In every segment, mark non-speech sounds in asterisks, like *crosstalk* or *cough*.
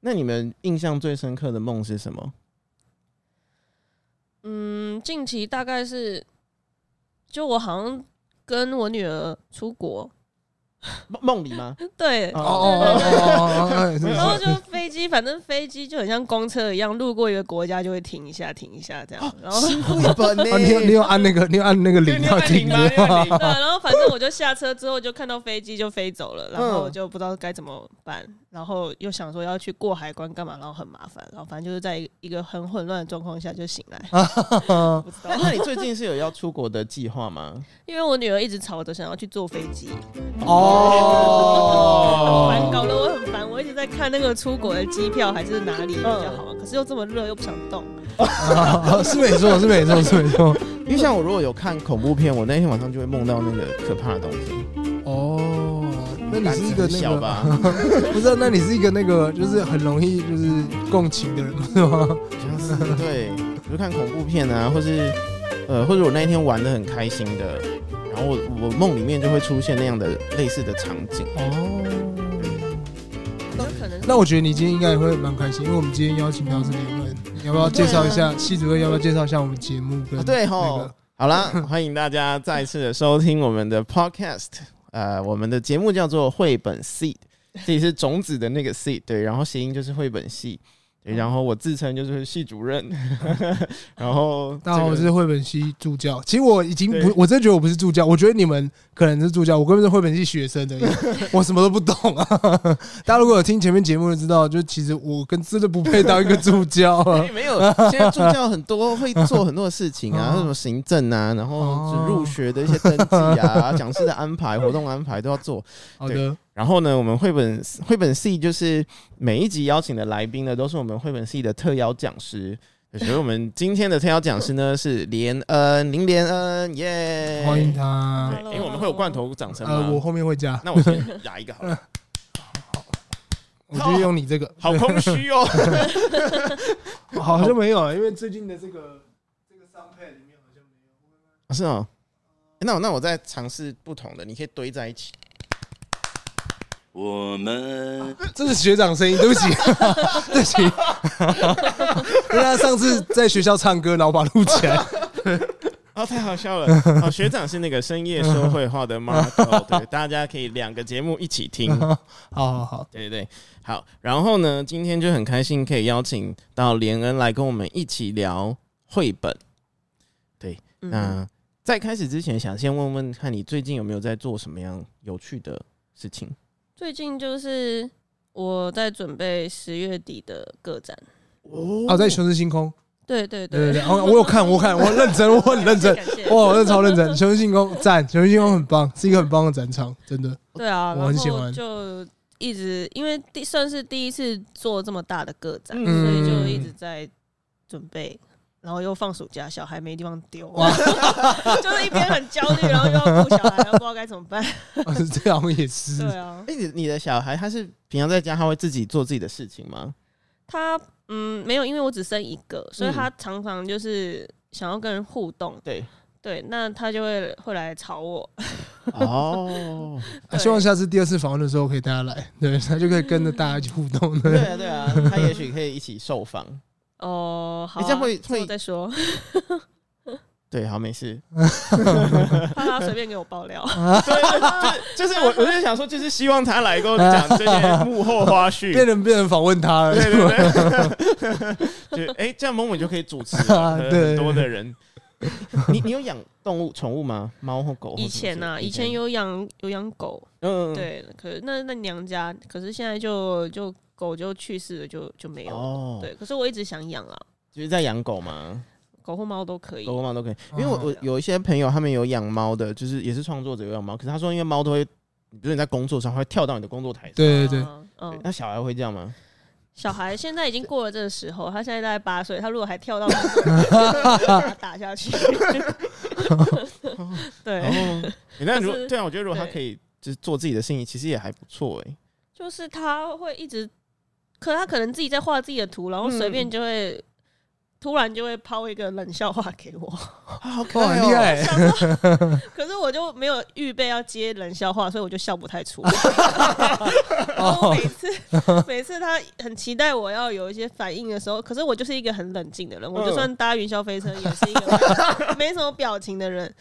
那你们印象最深刻的梦是什么？嗯，近期大概是，就我好像跟我女儿出国。梦梦里吗？*laughs* 对，哦哦哦，然后就飞机，反正飞机就很像公车一样，路过一个国家就会停一下，停一下这样。然后？你有你有按那个，你有按那个铃要停吗？对，然后反正我就下车之后就看到飞机就飞走了，然后我就不知道该怎么办，然后又想说要去过海关干嘛，然后很麻烦，然后反正就是在一个很混乱的状况下就醒来。*laughs* 不知道。那你最近是有要出国的计划吗？*laughs* 因为我女儿一直吵着想要去坐飞机。哦。哦，很烦，搞得我很烦。我一直在看那个出国的机票还是哪里比较好，可是又这么热，又不想动。是没错，是没错，是没错。因为像我如果有看恐怖片，我那天晚上就会梦到那个可怕的东西。哦，那你是一个那个？*laughs* 不是，那你是一个那个，就是很容易就是共情的人，是吗？是，对，比如看恐怖片啊，或是呃，或者我那一天玩的很开心的。然后我我梦里面就会出现那样的类似的场景哦。那可能，那我觉得你今天应该也会蛮开心，因为我们今天邀请到是你们，你要不要介绍一下？系主任要不要介绍一下我们节目？对吼，好啦，欢迎大家再次的收听我们的 podcast。呃，我们的节目叫做绘本 seed，这里是种子的那个 seed，对，然后谐音就是绘本系。然后我自称就是系主任，*laughs* 然后大家好，我是绘本系助教。其实我已经不，我真的觉得我不是助教，我觉得你们可能是助教，我根本是绘本系学生的，*laughs* 我什么都不懂啊。*laughs* 大家如果有听前面节目就知道，就其实我跟真的不配当一个助教。没有，现在助教很多会做很多的事情啊，什么行政啊，然后入学的一些登记啊，讲师的安排、活动安排都要做。好的。然后呢，我们绘本绘本系就是每一集邀请的来宾呢，都是我们绘本系的特邀讲师。所以我们今天的特邀讲师呢是连恩林连恩，耶，欢迎他。对，因为我们会有罐头掌声吗？呃，我后面会加。那我先压一个好了。*laughs* 我就用你这个。好空虚哦。*laughs* 好像没有，因为最近的这个这个商配里面好像没有。是哦。那我那我再尝试不同的，你可以堆在一起。我们这是学长声音，对不起，*laughs* 对不起。因为他上次在学校唱歌，然后把它录起来，*laughs* 哦，太好笑了。哦，学长是那个深夜说绘话的 Marco，*laughs* 对，大家可以两个节目一起听。好好好，对对对，好。然后呢，今天就很开心可以邀请到连恩来跟我们一起聊绘本。对，那在开始之前，想先问问看你最近有没有在做什么样有趣的事情？最近就是我在准备十月底的个展哦，在雄狮星空，对对对对对，我有看，我看，我认真，我很认真，哇，我真的超认真，雄狮星空赞，雄狮星空很棒，是一个很棒的展场，真的。对啊，我很喜欢，就一直因为第算是第一次做这么大的个展，所以就一直在准备。然后又放暑假，小孩没地方丢，哇 *laughs* 就是一边很焦虑，然后又要顾小孩，又不知道该怎么办。*laughs* 哦、是这样也是。对啊，哎、欸，你你的小孩他是平常在家他会自己做自己的事情吗？他嗯没有，因为我只生一个，所以他常常就是想要跟人互动。嗯、对对，那他就会会来吵我。哦，*laughs* 对希望下次第二次访问的时候可以带他来，对，他就可以跟着大家一起互动。对啊对啊，他也许可以一起受访。哦，好，你这样会会再说。*laughs* 对，好，没事。*laughs* *laughs* 怕他随便给我爆料。对，就是就是我，我就想说，就是希望他来跟我讲这些幕后花絮，变成变成访问他了。对对对。就哎，这样 Momo 就可以主持很多的人。你你有养动物宠物吗？猫或狗？以前呢，以前有养有养狗。嗯。对，可是那那娘家，可是现在就就。狗就去世了，就就没有了。哦，对，可是我一直想养啊。就是在养狗吗？狗或猫都可以，狗或猫都可以。因为我我有一些朋友，他们有养猫的，就是也是创作者有养猫。可是他说，因为猫都会，比如你在工作上会跳到你的工作台上，对对对，嗯，那小孩会这样吗？小孩现在已经过了这个时候，他现在大概八岁，他如果还跳到打下去。对，*laughs* 那如果对啊，我觉得如果他可以就是做自己的生意，其实也还不错哎。就是他会一直，可他可能自己在画自己的图，然后随便就会。嗯突然就会抛一个冷笑话给我，好可爱，厉害。*laughs* 可是我就没有预备要接冷笑话，所以我就笑不太出来。*laughs* 然后每次每次他很期待我要有一些反应的时候，可是我就是一个很冷静的人，我就算搭云霄飞车也是一个没什么表情的人。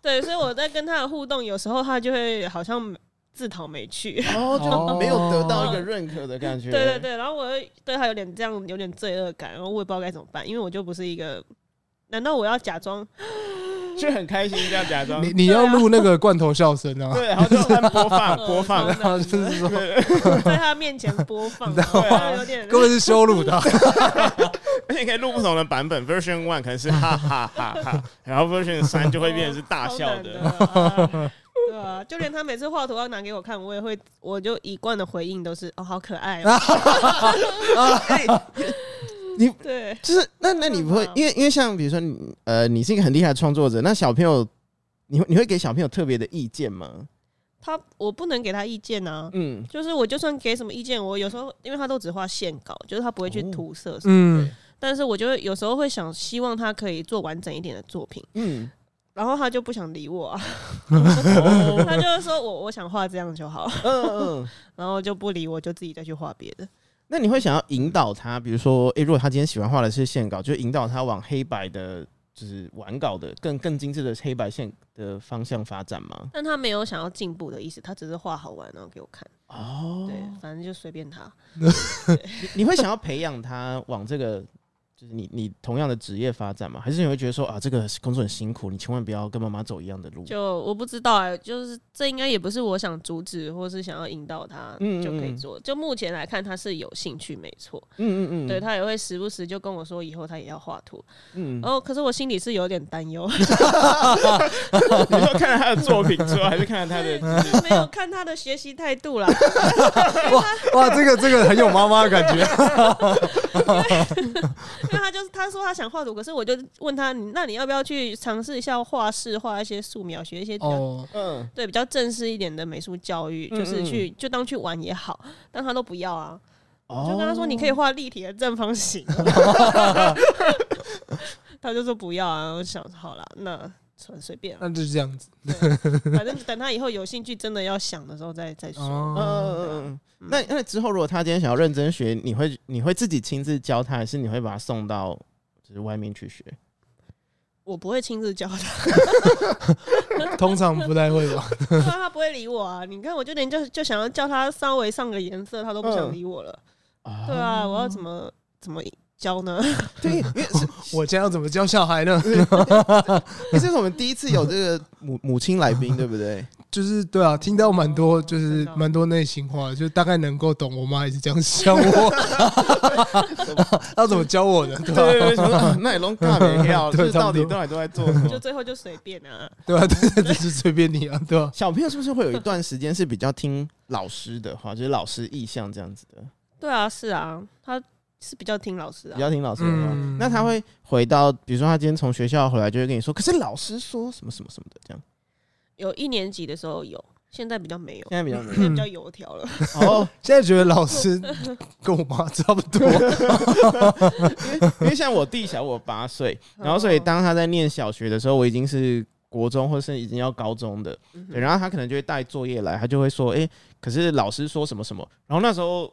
对，所以我在跟他的互动，有时候他就会好像。自讨没趣，哦，就没有得到一个认可的感觉。对 *laughs* 对对，然后我对他有点这样，有点罪恶感，然后我也不知道该怎么办，因为我就不是一个，难道我要假装 *gasps* 就很开心这样假装？你你要录那个罐头笑声啊？对，然后就播放播放，*laughs* 然后就是说 *laughs* 在他面前播放，对啊，有点根本是羞辱他。而且可以录不同的版本，Version One 可能是哈哈哈哈，然后 Version 三就会变成是大笑的。对啊，就连他每次画图要拿给我看，我也会，我就一贯的回应都是哦，好可爱哦。*laughs* *laughs* 你对，就是那那你不会，因为因为像比如说你呃，你是一个很厉害的创作者，那小朋友，你会你会给小朋友特别的意见吗？他我不能给他意见啊，嗯，就是我就算给什么意见，我有时候因为他都只画线稿，就是他不会去涂色，嗯，但是我就会有时候会想希望他可以做完整一点的作品，嗯。然后他就不想理我，啊，*laughs* 他就是说我我想画这样就好，嗯嗯，*laughs* 然后就不理我，就自己再去画别的。那你会想要引导他，比如说，诶，如果他今天喜欢画的是线稿，就引导他往黑白的，就是完稿的更更精致的黑白线的方向发展吗？但他没有想要进步的意思，他只是画好玩然后给我看。哦，对，反正就随便他。*laughs* 你你会想要培养他往这个？就是你，你同样的职业发展吗？还是你会觉得说啊，这个工作很辛苦，你千万不要跟妈妈走一样的路？就我不知道哎、欸，就是这应该也不是我想阻止，或是想要引导他就可以做。嗯嗯嗯，就目前来看，他是有兴趣，没错。嗯嗯嗯，对，他也会时不时就跟我说，以后他也要画图。嗯，然后可是我心里是有点担忧。*laughs* 你说看他的作品之后，还是看他的？*laughs* 没有看他的学习态度啦。哇哇，这个这个很有妈妈的感觉。*laughs* 因为他就是他说他想画图，可是我就问他，你那你要不要去尝试一下画室，画一些素描，学一些比较嗯对比较正式一点的美术教育，就是去就当去玩也好，但他都不要啊。我就跟他说，你可以画立体的正方形，*laughs* *laughs* 他就说不要啊。我想好了，那随随便，那就是这样子。*laughs* 反正等他以后有兴趣，真的要想的时候再再说。嗯。那那之后，如果他今天想要认真学，你会你会自己亲自教他，还是你会把他送到就是外面去学？我不会亲自教他，*laughs* 通常不太会吧？*laughs* 他不会理我啊！你看，我就连就就想要叫他稍微上个颜色，他都不想理我了。嗯、对啊，我要怎么怎么教呢？*laughs* 对，因为 *laughs* 我将要怎么教小孩呢？这是我们第一次有这个母 *laughs* 母亲来宾，对不对？就是对啊，听到蛮多，就是蛮多内心话，就大概能够懂。我妈也是这样想我，要怎么教我的？对对对，那也拢大没要，就是到底到底都在做什么？就最后就随便啊，对啊，对，就是随便你啊，对吧？小朋友是不是会有一段时间是比较听老师的话，就是老师意向这样子的？对啊，是啊，他是比较听老师啊，比较听老师的话。那他会回到，比如说他今天从学校回来，就会跟你说，可是老师说什么什么什么的这样。有一年级的时候有，现在比较没有，现在比较没有，现在比较油条了。哦，现在觉得老师跟我妈差不多，因为因为像我弟小我八岁，然后所以当他在念小学的时候，我已经是国中或是已经要高中的，对，然后他可能就会带作业来，他就会说，哎，可是老师说什么什么，然后那时候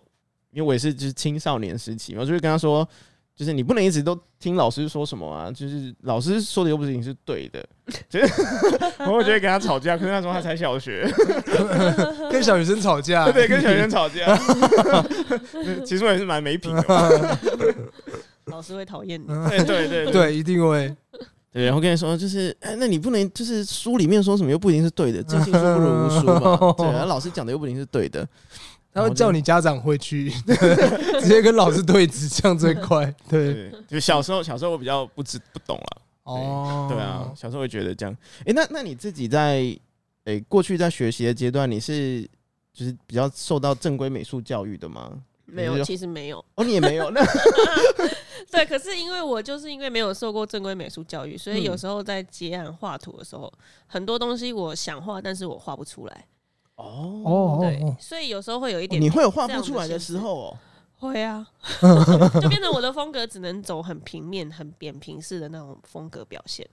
因为我也是就是青少年时期嘛，我就会跟他说。就是你不能一直都听老师说什么啊，就是老师说的又不是你是对的，然后 *laughs* 我就会跟他吵架。可是那时候他才小学 *laughs* *laughs* 跟小学生吵架，对，跟小学生吵架。其实我也是蛮没品的，老师会讨厌你，对对对对，一定会。对，然后跟你说，就是哎，那你不能就是书里面说什么又不一定是对的，尽信书不如无书嘛。对，老师讲的又不一定是对的。他会叫你家长回去，*laughs* 直接跟老师对峙，这样最快。对，就小时候，小时候我比较不知不懂了。哦，对啊，小时候会觉得这样。哎、欸，那那你自己在诶、欸、过去在学习的阶段，你是就是比较受到正规美术教育的吗？没有，其实没有。哦，你也没有那。*laughs* *laughs* 对，可是因为我就是因为没有受过正规美术教育，所以有时候在接案画图的时候，很多东西我想画，但是我画不出来。哦，对，所以有时候会有一点，你会有画不出来的时候哦。会啊，*laughs* 就变成我的风格只能走很平面、很扁平式的那种风格表现。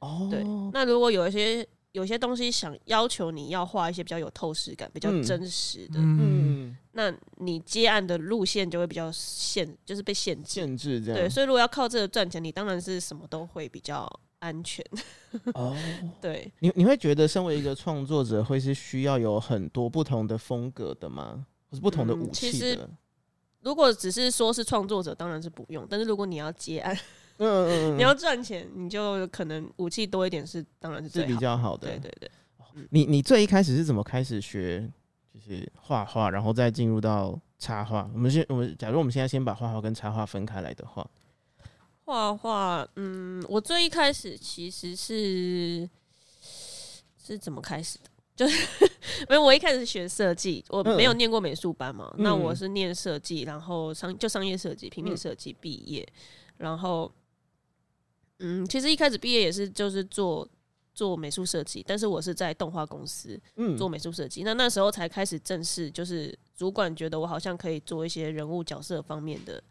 哦，对。那如果有一些有些东西想要求你要画一些比较有透视感、比较真实的，嗯，那你接案的路线就会比较限，就是被限制。限制这样。对，所以如果要靠这个赚钱，你当然是什么都会比较安全。哦，*laughs* 对。你你会觉得身为一个创作者，会是需要有很多不同的风格的吗？或是不同的武器的？如果只是说是创作者，当然是不用。但是如果你要接案，嗯嗯嗯，*laughs* 你要赚钱，你就可能武器多一点是，当然是比较好的。对对对。你你最一开始是怎么开始学，就是画画，然后再进入到插画？我们先，我们假如我们现在先把画画跟插画分开来的话，画画，嗯，我最一开始其实是是怎么开始的？就是 *laughs* 因为我一开始学设计，我没有念过美术班嘛，嗯、那我是念设计，然后商就商业设计、平面设计毕业，然后嗯，其实一开始毕业也是就是做做美术设计，但是我是在动画公司做美术设计，那那时候才开始正式，就是主管觉得我好像可以做一些人物角色方面的。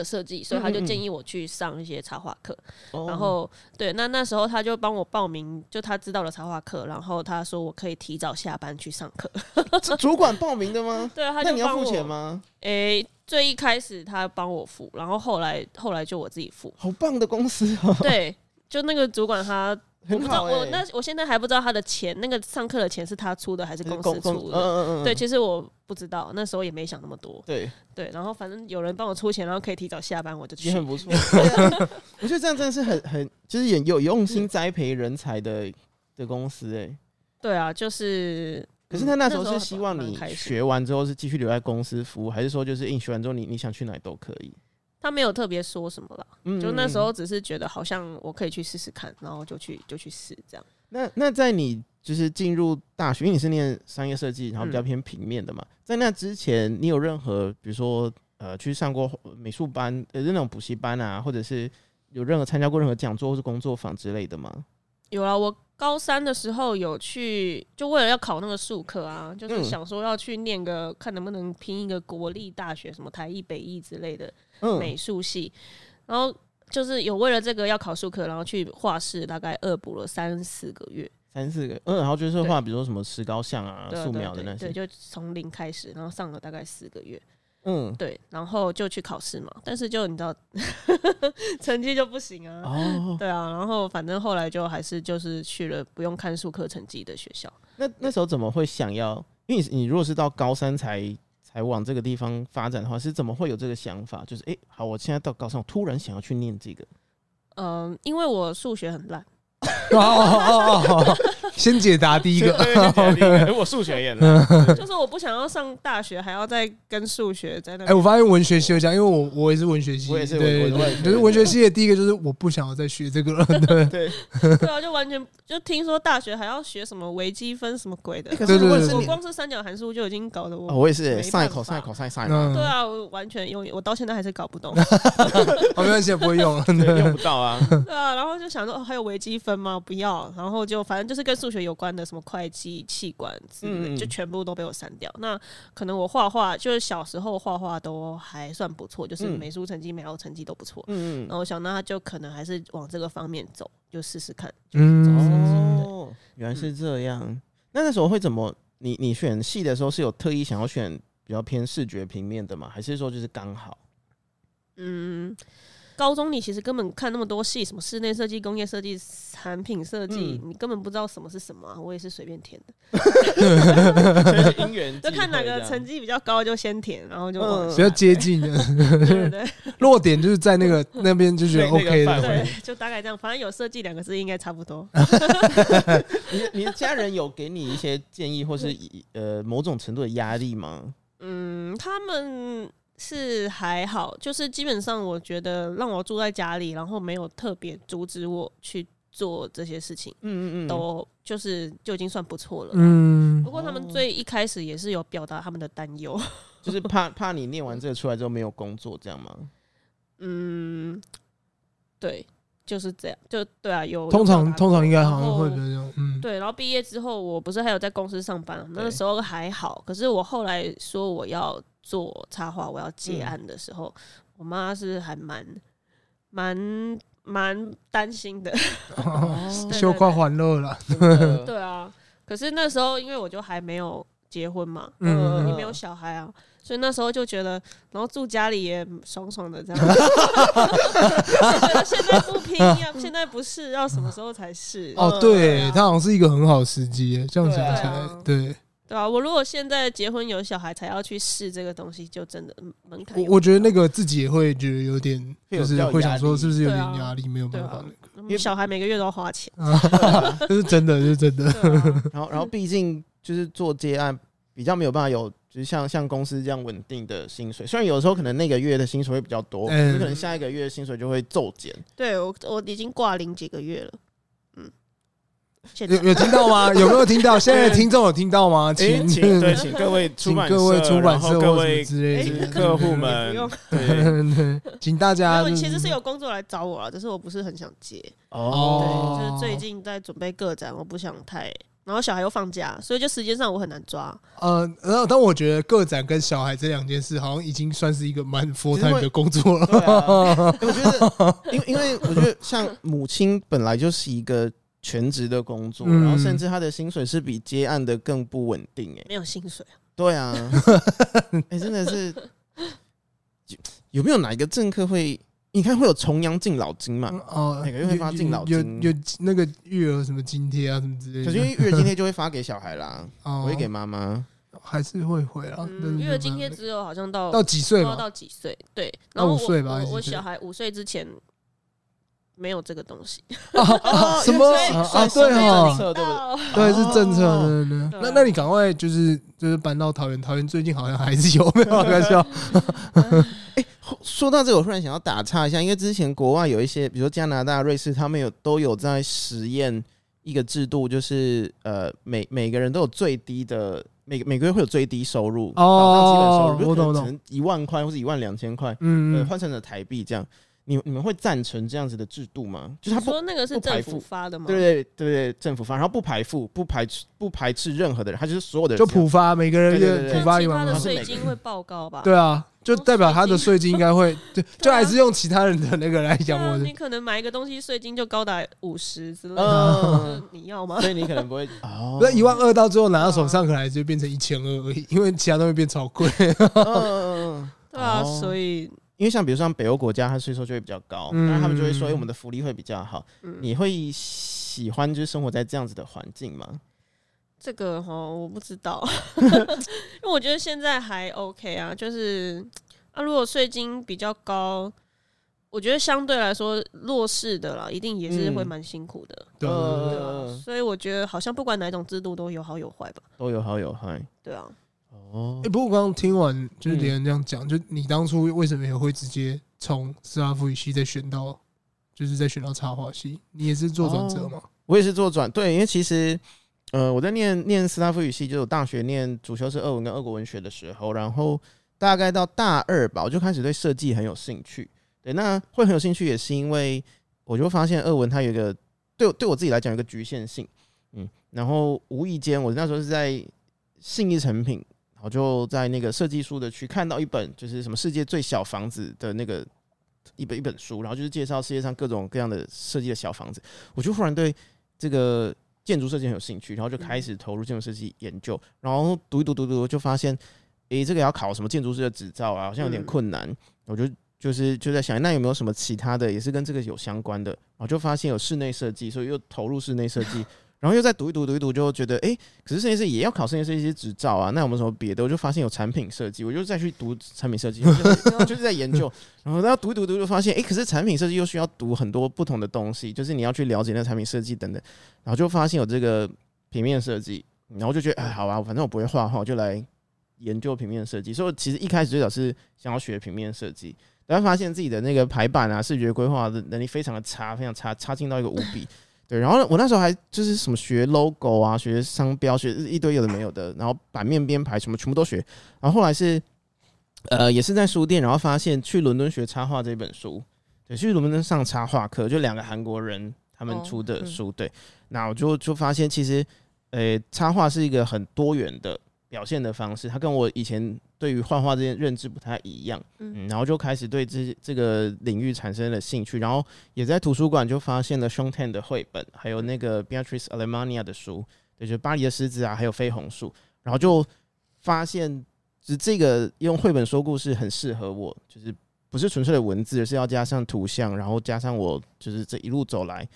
的设计，所以他就建议我去上一些插画课。嗯嗯，然后对，那那时候他就帮我报名，就他知道了插画课，然后他说我可以提早下班去上课。*laughs* 主管报名的吗？对啊，他就。那你要付钱吗？诶、欸，最一开始他帮我付，然后后来后来就我自己付。好棒的公司哦！对，就那个主管他。我不知道，我那我现在还不知道他的钱，那个上课的钱是他出的还是公司出的？嗯嗯嗯。对，其实我不知道，那时候也没想那么多。对对，然后反正有人帮我出钱，然后可以提早下班，我就去。也很不错。*laughs* *laughs* 我觉得这样真的是很很，就是也有用心栽培人才的的公司哎。对啊，就是。可是他那时候是希望你学完之后是继续留在公司服务，还是说就是你学完之后你你想去哪里都可以？他没有特别说什么了，嗯、就那时候只是觉得好像我可以去试试看，然后就去就去试这样。那那在你就是进入大学，因为你是念商业设计，然后比较偏平面的嘛，嗯、在那之前你有任何比如说呃去上过美术班呃那种补习班啊，或者是有任何参加过任何讲座或是工作坊之类的吗？有啊，我高三的时候有去，就为了要考那个数科啊，就是想说要去念个，嗯、看能不能拼一个国立大学，什么台艺、北艺之类的美术系。嗯、然后就是有为了这个要考数科，然后去画室，大概恶补了三四个月。三四个，嗯，然后就是画，比如说什么石膏像啊、素描的那些，对，就从零开始，然后上了大概四个月。嗯，对，然后就去考试嘛，但是就你知道，*laughs* 成绩就不行啊。哦，对啊，然后反正后来就还是就是去了不用看数科成绩的学校。那那时候怎么会想要？因为你你如果是到高三才才往这个地方发展的话，是怎么会有这个想法？就是哎，好，我现在到高三，我突然想要去念这个。嗯，因为我数学很烂。哦 *laughs* 哦哦！先解答第一个，*laughs* 哎我数学也难，*laughs* 就是我不想要上大学，还要再跟数学在那。哎，我发现文学系有讲，因为我我也是文学系，我也是对对，就是文学系。的第一个就是我不想要再学这个了，对。*laughs* 对。对啊，就完全就听说大学还要学什么微积分什么鬼的，可是我光是三角函数就已经搞得我，我也是 sin cos cos sin，对啊，我完全用，我到现在还是搞不懂，我没关系，不会用，用不到啊，对啊，然后就想说还有微积分吗？不要，然后就反正就是跟数学有关的，什么会计、气管之类，就全部都被我删掉。那可能我画画，就是小时候画画都还算不错，就是美术成绩、美劳成绩都不错。嗯，然后我想，那他就可能还是往这个方面走，就试试看。嗯，哦，原来是这样。那那时候会怎么？你你选系的时候是有特意想要选比较偏视觉平面的吗？还是说就是刚好？嗯。高中你其实根本看那么多系，什么室内设计、工业设计、产品设计，嗯、你根本不知道什么是什么、啊。我也是随便填的，因 *laughs* 缘 *laughs* 就看哪个成绩比较高就先填，然后就比较接近的，对对，落点就是在那个 *laughs* 那边就觉得 OK 的，对，就大概这样。反正有设计两个字应该差不多。你你的家人有给你一些建议，或是呃某种程度的压力吗？嗯，他们。是还好，就是基本上我觉得让我住在家里，然后没有特别阻止我去做这些事情，嗯嗯嗯，都就是就已经算不错了。嗯不过他们最一开始也是有表达他们的担忧，*laughs* 就是怕怕你念完这个出来之后没有工作，这样吗？*laughs* 嗯，对，就是这样，就对啊，有通常通常应该好像会比较这样，嗯，对，然后毕业之后，我不是还有在公司上班，那个时候还好。可是我后来说我要做插画，我要接案的时候，嗯、我妈是还蛮蛮蛮担心的，*laughs* 羞夸欢乐了。*laughs* 对啊，可是那时候因为我就还没有结婚嘛，嗯，呃，你没有小孩啊。所以那时候就觉得，然后住家里也爽爽的这样子。*laughs* 觉得现在不拼要，现在不是，要什么时候才是？哦，对，他好像是一个很好的时机，这样讲起来，对对啊。我如果现在结婚有小孩才要去试这个东西，就真的门槛。我我觉得那个自己也会觉得有点，就是会想说是不是有点压力，没有办法那个。因为小孩每个月都要花钱，*laughs* 这是真的，是真的。然后，然后毕竟就是做接案比较没有办法有。就是像像公司这样稳定的薪水，虽然有时候可能那个月的薪水会比较多，嗯、可能下一个月薪水就会骤减。对我我已经挂零几个月了，嗯，有有听到吗？*laughs* 有没有听到？*laughs* 现在的听众有听到吗？请请对，请各位出版社，各位出版社各位之类的客户们，*laughs* 对，请大家。其实是有工作来找我了，只是我不是很想接。哦，对，就是最近在准备个展，我不想太。然后小孩又放假，所以就时间上我很难抓。呃，然后但我觉得个展跟小孩这两件事，好像已经算是一个蛮 full time 的工作了。啊、我觉得，因为因为我觉得像母亲本来就是一个全职的工作，嗯、然后甚至他的薪水是比接案的更不稳定。哎，没有薪水啊？对啊，哎，*laughs* 真的是有没有哪一个政客会？你看会有重阳敬老金嘛？哦，每个月会发敬老金，有有那个育儿什么津贴啊，什么之类的。可是因为育儿津贴就会发给小孩啦，不会给妈妈，还是会回啊。育儿津贴只有好像到到几岁嘛？到几岁？对，然后五岁吧。我小孩五岁之前没有这个东西。*laughs* 什么啊？对哈，对对是政策，对对对。那那你赶快就是就是搬到桃园，桃园最近好像还是有，没有开玩笑。*laughs* 说到这个，我突然想要打岔一下，因为之前国外有一些，比如说加拿大、瑞士，他们有都有在实验一个制度，就是呃，每每个人都有最低的每每个月会有最低收入哦，基本收入，我懂，可能一万块或者一万两千块，嗯，换成了台币这样。你你们会赞成这样子的制度吗？就是他说那个是政府发的吗？对对对对，政府发，然后不排富，不排斥不排斥任何的人，他就是所有的人就普发，每个人就普发一万。他的税金会报高吧？对啊，就代表他的税金应该会，*laughs* 就就还是用其他人的那个来讲。我你可能买一个东西税金就高达五十之类的，*laughs* 你要吗？所以你可能不会 *laughs* 哦，那一万二到最后拿到手上，可能还是变成一千二而已，因为其他东西变超贵。嗯，对啊，所以。因为像比如说像北欧国家，它税收就会比较高，那、嗯、他们就会说，哎，我们的福利会比较好。嗯、你会喜欢就是生活在这样子的环境吗？这个哈，我不知道，*laughs* 因为我觉得现在还 OK 啊，就是啊，如果税金比较高，我觉得相对来说弱势的啦，一定也是会蛮辛苦的。对，所以我觉得好像不管哪种制度都有好有坏吧，都有好有坏。对啊。哦，哎，不过我刚刚听完就是别人这样讲，就你当初为什么也会直接从斯拉夫语系再选到，就是再选到插画系？你也是做转折吗？我也是做转，对，因为其实，呃，我在念念斯拉夫语系，就是我大学念主修是俄文跟俄国文学的时候，然后大概到大二吧，我就开始对设计很有兴趣。对，那会很有兴趣也是因为我就发现俄文它有一个对对我自己来讲有一个局限性，嗯，然后无意间我那时候是在信义成品。我就在那个设计书的区看到一本，就是什么世界最小房子的那个一本一本书，然后就是介绍世界上各种各样的设计的小房子。我就忽然对这个建筑设计很有兴趣，然后就开始投入建筑设计研究。然后读一读读读，就发现，诶，这个要考什么建筑师的执照啊，好像有点困难。我就就是就在想，那有没有什么其他的也是跟这个有相关的？然后就发现有室内设计，所以又投入室内设计。然后又再读一读读一读，就觉得哎，可是设计师也要考设计师一些执照啊。那有没有什么别的？我就发现有产品设计，我就再去读产品设计，*laughs* 就是、就是在研究。然后大家读一读读就发现，哎，可是产品设计又需要读很多不同的东西，就是你要去了解那产品设计等等。然后就发现有这个平面设计，然后就觉得哎，好吧，反正我不会画画，我就来研究平面设计。所以其实一开始最早是想要学平面设计，然后发现自己的那个排版啊、视觉规划的能力非常的差，非常差，差劲到一个无比。对，然后我那时候还就是什么学 logo 啊，学商标，学一堆有的没有的，然后版面编排什么全部都学。然后后来是呃，也是在书店，然后发现去伦敦学插画这本书，对，去伦敦上插画课，就两个韩国人他们出的书，哦嗯、对，那我就就发现其实呃，插画是一个很多元的。表现的方式，他跟我以前对于画画这件认知不太一样，嗯，然后就开始对这这个领域产生了兴趣，然后也在图书馆就发现了 Shaun Tan 的绘本，还有那个 Beatrice Alemania 的书，对，就是巴黎的狮子啊，还有飞红树，然后就发现，就是这个用绘本说故事很适合我，就是不是纯粹的文字，而是要加上图像，然后加上我就是这一路走来，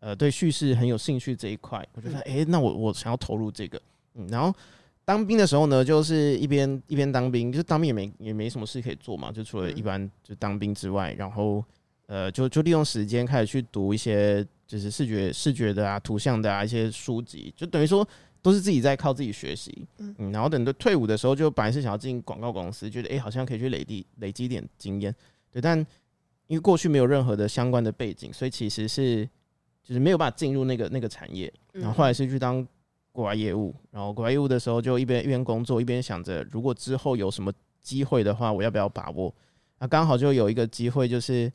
呃，对叙事很有兴趣这一块，我觉得，哎，那我我想要投入这个，嗯，然后。当兵的时候呢，就是一边一边当兵，就是当兵也没也没什么事可以做嘛，就除了一般就当兵之外，然后呃，就就利用时间开始去读一些就是视觉视觉的啊、图像的啊一些书籍，就等于说都是自己在靠自己学习，嗯，然后等到退伍的时候，就本来是想要进广告公司，觉得哎、欸、好像可以去累积累积一点经验，对，但因为过去没有任何的相关的背景，所以其实是就是没有办法进入那个那个产业，然后后来是去当。国外业务，然后国外业务的时候就一边一边工作，一边想着如果之后有什么机会的话，我要不要把握？那刚好就有一个机会，就是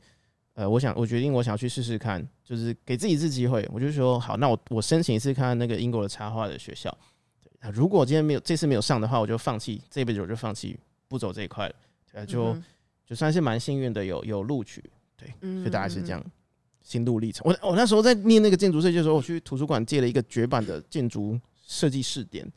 呃，我想我决定我想要去试试看，就是给自己一次机会。我就说好，那我我申请一次看那个英国的插画的学校。对，如果今天没有这次没有上的话，我就放弃这辈子我就放弃不走这一块了。对，就就算是蛮幸运的有有录取，对，所以大概是这样。心路历程，我我那时候在念那个建筑设计的时候，我去图书馆借了一个绝版的建筑设计试点，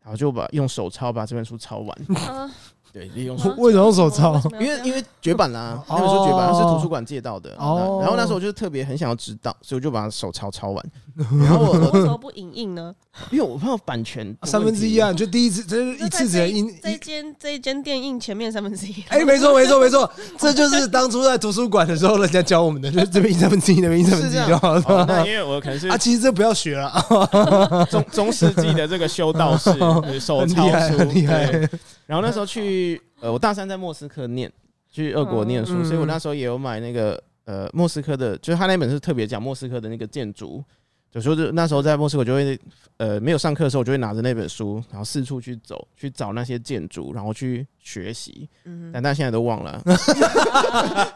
然后就把用手抄把这本书抄完。*laughs* 对，利用为什么用手抄？因为因为绝版啦，那本书绝版，是图书馆借到的。哦。然后那时候我就特别很想要知道，所以我就把手抄抄完。*laughs* 然后我为什么不影印呢？因为我怕版权 *laughs* 三分之一啊，就第一次，这是一次只能印。这间这一间店印前面三分之一。哎，没错没错没错，这就是当初在图书馆的时候人家教我们的，就是这边印三分之一，那边印三分之一就好了。那因为我可能是啊，其实这不要学了。中中世纪的这个修道士 *laughs* 手抄书，厉害。然后那时候去。*laughs* 呃，我大三在莫斯科念，去俄国念书，嗯、所以我那时候也有买那个呃莫斯科的，就是他那本是特别讲莫斯科的那个建筑，就说就那时候在莫斯科就会呃没有上课的时候，我就会拿着那本书，然后四处去走，去找那些建筑，然后去学习。但但现在都忘了。*laughs*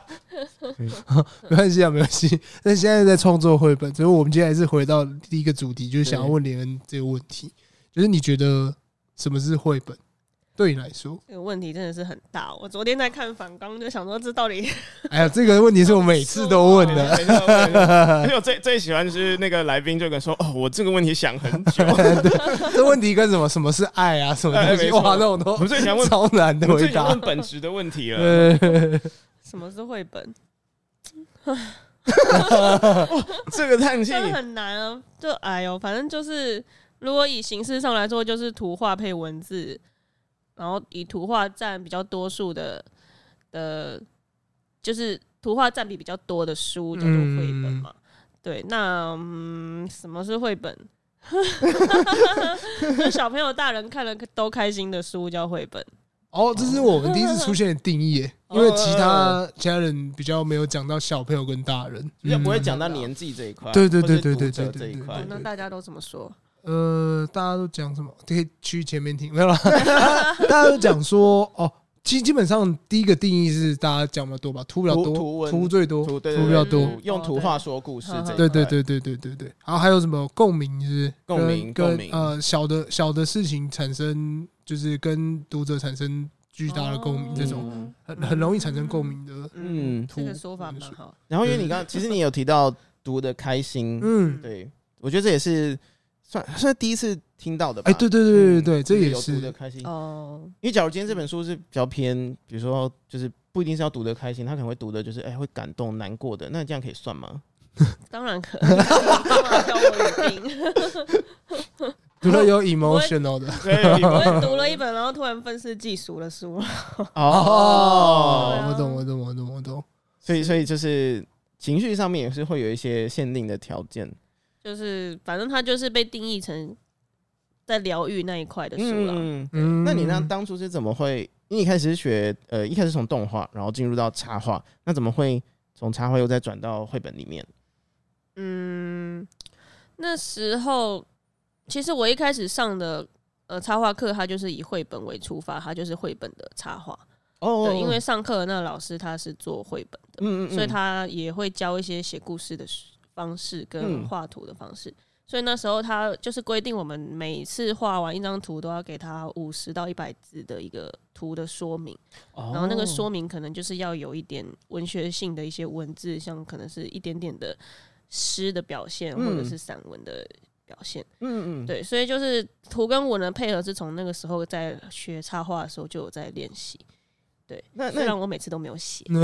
*laughs* 没关系啊，没关系。但现在在创作绘本，所以我们今天还是回到第一个主题，就是想要问连恩这个问题，就是你觉得什么是绘本？对你来说，这个问题真的是很大。我昨天在看反纲，就想说这到底 *laughs*…… 哎呀，这个问题是我每次都问的。而且我最最喜欢是那个来宾就跟说：“哦，我这个问题想很久。*laughs* ”这问题跟什么？什么是爱啊？什么东西？哇，那种都我最喜欢问 *laughs* 超难的回答，问本质的问题了。什么是绘本？这个叹气很难啊！就哎呦，反正就是，如果以形式上来说，就是图画配文字。然后以图画占比较多数的的，就是图画占比比较多的书叫做绘本嘛。嗯、对，那嗯，什么是绘本？就 *laughs* 小朋友、大人看了都开心的书叫绘本。哦，这是我们第一次出现的定义耶，*laughs* 因为其他其他人比较没有讲到小朋友跟大人，也不会讲到年纪这一块。对对对对对对这一块。那大家都怎么说？呃，大家都讲什么？可以去前面听，没有啦。*laughs* 大家都讲说，哦，基基本上第一个定义是大家讲的多吧，图比较多，图最多，图比较多，用图画说故事。对对对对对对对。然后还有什么共鸣？就是共鸣，共鸣。呃，小的小的事情产生，就是跟读者产生巨大的共鸣，这种很很容易产生共鸣的。嗯，这个说法蛮好。然后因为你刚其实你有提到读的开心，嗯，对我觉得这也是。算算第一次听到的吧。哎，对对对对对，这也是读的开心哦。因为假如今天这本书是比较偏，比如说就是不一定是要读的开心，他可能会读的就是哎会感动、难过的，那这样可以算吗？*laughs* 当然可以。*laughs* 读了有 emotional 的，*laughs* 我读了一本，然后突然愤世嫉俗的书。哦，我懂，我懂，我懂，我懂。所以，所以就是情绪上面也是会有一些限定的条件。就是，反正他就是被定义成在疗愈那一块的书了。嗯嗯，那你那？当初是怎么会？你一开始是学，呃，一开始从动画，然后进入到插画，那怎么会从插画又再转到绘本里面？嗯，那时候其实我一开始上的呃插画课，它就是以绘本为出发，它就是绘本的插画。哦，对，因为上课的那个老师他是做绘本的，嗯嗯，所以他也会教一些写故事的方式跟画图的方式。所以那时候他就是规定我们每次画完一张图都要给他五十到一百字的一个图的说明，然后那个说明可能就是要有一点文学性的一些文字，像可能是一点点的诗的表现或者是散文的表现。嗯嗯，对，所以就是图跟文的配合是从那个时候在学插画的时候就有在练习。对，那虽然我每次都没有写。*laughs* *laughs* *laughs*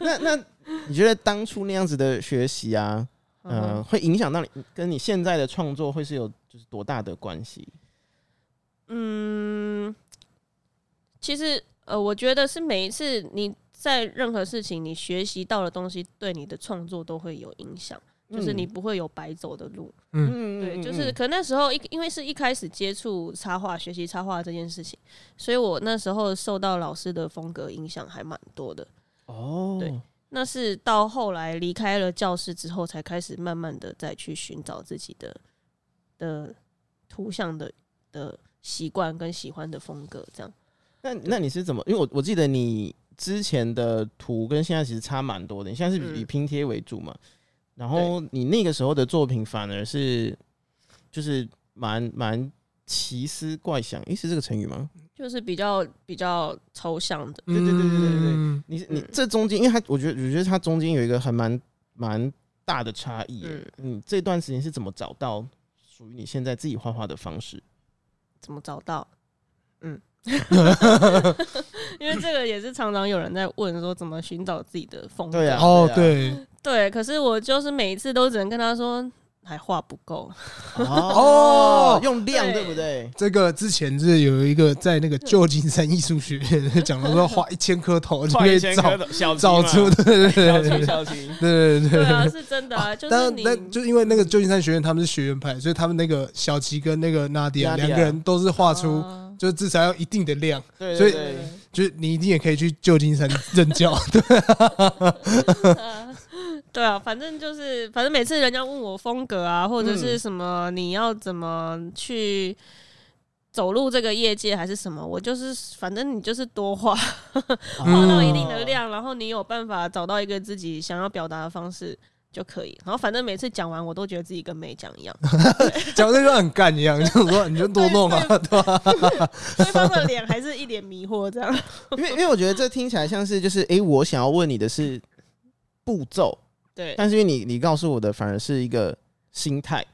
那那 *laughs* 你觉得当初那样子的学习啊？嗯、呃，会影响到你跟你现在的创作会是有就是多大的关系？嗯，其实呃，我觉得是每一次你在任何事情你学习到的东西，对你的创作都会有影响，就是你不会有白走的路。嗯，对，就是可能那时候一因为是一开始接触插画、学习插画这件事情，所以我那时候受到老师的风格影响还蛮多的。哦，对。那是到后来离开了教室之后，才开始慢慢的再去寻找自己的的图像的的习惯跟喜欢的风格，这样。那那你是怎么？因为我我记得你之前的图跟现在其实差蛮多的，你现在是以拼贴为主嘛？然后你那个时候的作品反而是就是蛮蛮奇思怪想，诶，是这个成语吗？就是比较比较抽象的，对对对对对对。你你这中间，因为他我觉得我觉得他中间有一个还蛮蛮大的差异。嗯，你这段时间是怎么找到属于你现在自己画画的方式？怎么找到？嗯，*laughs* 因为这个也是常常有人在问说怎么寻找自己的风格。对啊，哦对对，可是我就是每一次都只能跟他说。还画不够。哦，用量对。不对？这个之前是有一个在那个旧金山艺术学院讲的说，画一千颗头就可以找找出，对对对对对对。对啊，是真的啊。就是你，就因为那个旧金山学院他们是学院派，所以他们那个小齐跟那个娜迪亚两个人都是画出，就至少要一定的量，所以就是你一定也可以去旧金山任教，*laughs* *laughs* 对。对啊，反正就是，反正每次人家问我风格啊，或者是什么，你要怎么去走入这个业界，还是什么，我就是，反正你就是多画，画到一定的量，然后你有办法找到一个自己想要表达的方式就可以。然后反正每次讲完，我都觉得自己跟没讲一样，*laughs* 讲的就很干一样，就是说你就多弄啊，对吧？*laughs* 对方的脸还是一脸迷惑这样，*laughs* 因为因为我觉得这听起来像是就是，哎，我想要问你的是步骤。对，但是因为你你告诉我的反而是一个心态，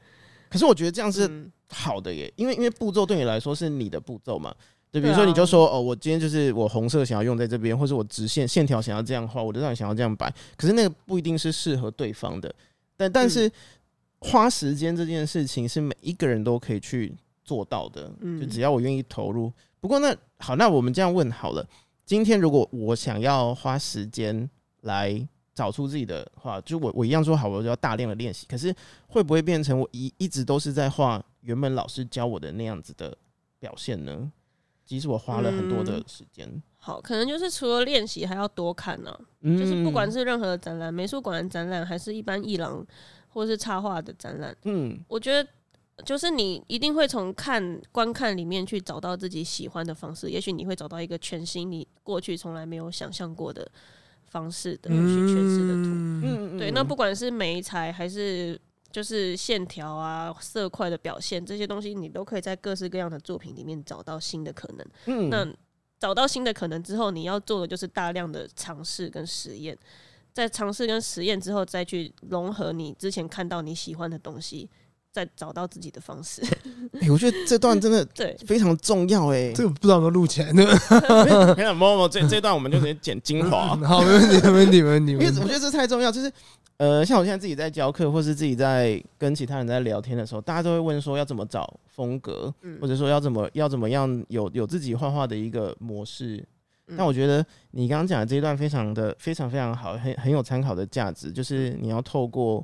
可是我觉得这样是好的耶，因为因为步骤对你来说是你的步骤嘛，对，比如说你就说哦，我今天就是我红色想要用在这边，或者我直线线条想要这样画，我就让你想要这样摆，可是那个不一定是适合对方的，但但是花时间这件事情是每一个人都可以去做到的，就只要我愿意投入。不过那好，那我们这样问好了，今天如果我想要花时间来。找出自己的话，就我我一样说好，我就要大量的练习。可是会不会变成我一一直都是在画原本老师教我的那样子的表现呢？即使我花了很多的时间、嗯，好，可能就是除了练习还要多看呢、啊。嗯、就是不管是任何的展览，美术馆的展览，还是一般艺廊或是插画的展览，嗯，我觉得就是你一定会从看观看里面去找到自己喜欢的方式。也许你会找到一个全新你过去从来没有想象过的。方式的去诠释的图，嗯，对，那不管是媒材还是就是线条啊、色块的表现，这些东西你都可以在各式各样的作品里面找到新的可能。嗯，那找到新的可能之后，你要做的就是大量的尝试跟实验，在尝试跟实验之后，再去融合你之前看到你喜欢的东西。再找到自己的方式。*laughs* 哎，我觉得这段真的 *laughs* 对非常重要哎，这个不知道有没有录起来呢？*laughs* 没有，没有这这段我们就直接剪精华。好，没问题，没问题，没问题。因为我觉得这太重要，就是呃，像我现在自己在教课，或是自己在跟其他人在聊天的时候，大家都会问说要怎么找风格，或者说要怎么要怎么样有有自己画画的一个模式。但我觉得你刚刚讲的这一段非常的非常非常好，很很有参考的价值，就是你要透过。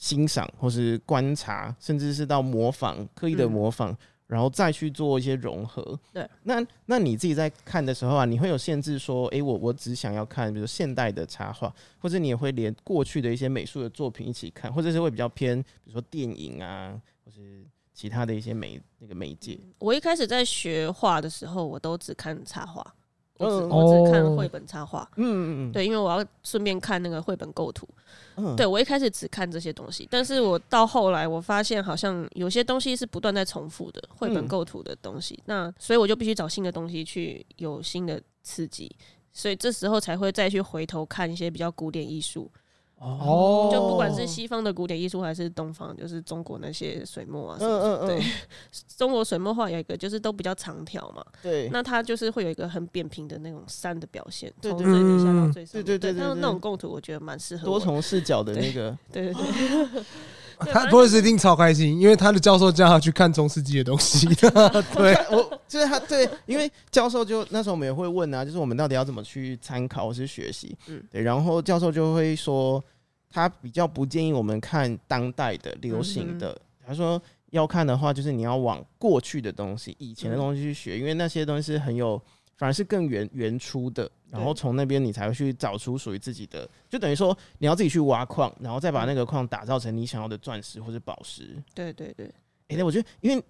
欣赏或是观察，甚至是到模仿，刻意的模仿，嗯、然后再去做一些融合。对，那那你自己在看的时候啊，你会有限制说，哎、欸，我我只想要看，比如现代的插画，或者你也会连过去的一些美术的作品一起看，或者是会比较偏，比如说电影啊，或是其他的一些媒那个媒介。我一开始在学画的时候，我都只看插画。我只我只看绘本插画，嗯嗯嗯，对，因为我要顺便看那个绘本构图，嗯，对我一开始只看这些东西，但是我到后来我发现好像有些东西是不断在重复的绘本构图的东西，那所以我就必须找新的东西去有新的刺激，所以这时候才会再去回头看一些比较古典艺术。哦，就不管是西方的古典艺术还是东方，就是中国那些水墨啊什么，嗯嗯嗯，对，*laughs* 中国水墨画有一个就是都比较长条嘛，对，那它就是会有一个很扁平的那种山的表现，从最底下到最上对，对对对，那那种构图我觉得蛮适合多重视角的 *laughs* 那个，对对对。*laughs* 他波瑞斯一定超开心，因为他的教授叫他去看中世纪的东西。对，我就是他，对，因为教授就那时候我们也会问啊，就是我们到底要怎么去参考或是学习？嗯，对，然后教授就会说，他比较不建议我们看当代的流行的，他说要看的话，就是你要往过去的东西、以前的东西去学，因为那些东西是很有。反而是更原原初的，然后从那边你才会去找出属于自己的，就等于说你要自己去挖矿，然后再把那个矿打造成你想要的钻石或者宝石。对对对，哎、欸，我觉得，因为，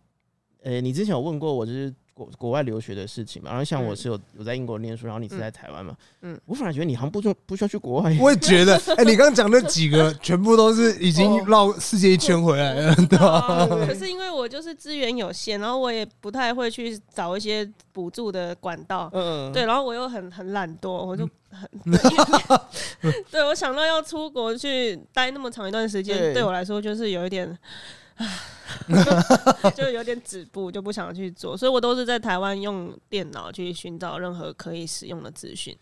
呃、欸，你之前有问过我，就是。国国外留学的事情嘛，然后像我是有有在英国念书，然后你是在台湾嘛，嗯，我反而觉得你好像不用不需要去国外。我也觉得，哎，你刚刚讲那几个全部都是已经绕世界一圈回来了，对吧？*laughs* 可是因为我就是资源有限，然后我也不太会去找一些补助的管道，嗯，对，然后我又很很懒惰，我就很，*laughs* 对，我想到要出国去待那么长一段时间，对我来说就是有一点。*laughs* 就有点止步，就不想去做，所以我都是在台湾用电脑去寻找任何可以使用的资讯。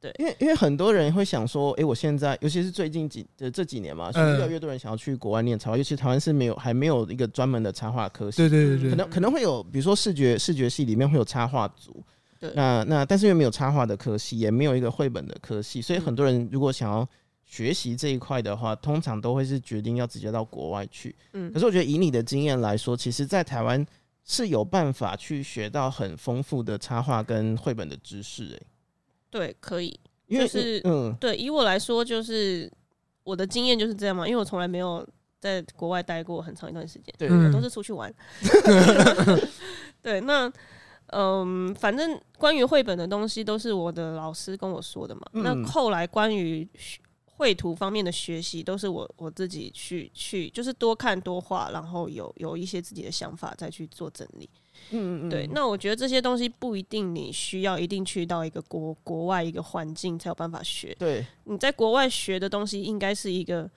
对，因为因为很多人会想说，哎、欸，我现在尤其是最近几这这几年嘛，是越来越多人想要去国外念插画，尤其台湾是没有还没有一个专门的插画科系。对对对对，可能可能会有，比如说视觉视觉系里面会有插画组。对，那那但是因为没有插画的科系，也没有一个绘本的科系，所以很多人如果想要。学习这一块的话，通常都会是决定要直接到国外去。嗯，可是我觉得以你的经验来说，其实，在台湾是有办法去学到很丰富的插画跟绘本的知识。诶，对，可以，就是嗯，对，以我来说，就是我的经验就是这样嘛，因为我从来没有在国外待过很长一段时间，对，我都是出去玩。对，那嗯，反正关于绘本的东西都是我的老师跟我说的嘛。嗯，那后来关于绘图方面的学习都是我我自己去去，就是多看多画，然后有有一些自己的想法再去做整理。嗯嗯，对。那我觉得这些东西不一定你需要一定去到一个国国外一个环境才有办法学。对，你在国外学的东西应该是一个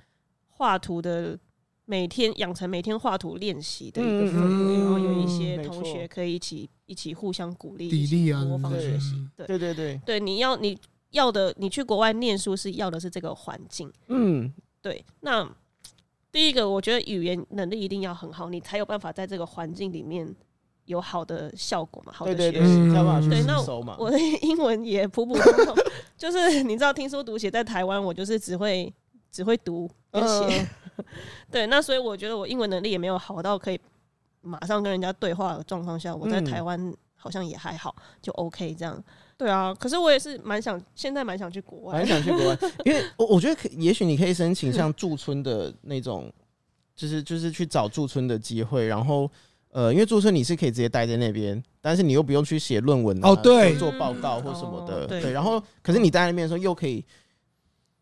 画图的，每天养成每天画图练习的一个氛围，嗯，然后有一些同学可以一起一起互相鼓励、砥砺啊，模仿学习。对对对对，对，你要你。要的，你去国外念书是要的是这个环境。嗯，对。那第一个，我觉得语言能力一定要很好，你才有办法在这个环境里面有好的效果嘛，好的学习。嗯、对，那我的 *laughs* 英文也普普通通，就是你知道，听说读写在台湾，我就是只会只会读跟写。呃、*laughs* 对，那所以我觉得我英文能力也没有好到可以马上跟人家对话的状况下，我在台湾好像也还好，就 OK 这样。对啊，可是我也是蛮想，现在蛮想去国外，蛮想去国外，*laughs* 因为我我觉得可，也许你可以申请像驻村的那种，就是就是去找驻村的机会，然后呃，因为驻村你是可以直接待在那边，但是你又不用去写论文哦，对，做报告或什么的，对，然后可是你待在那边的时候又可以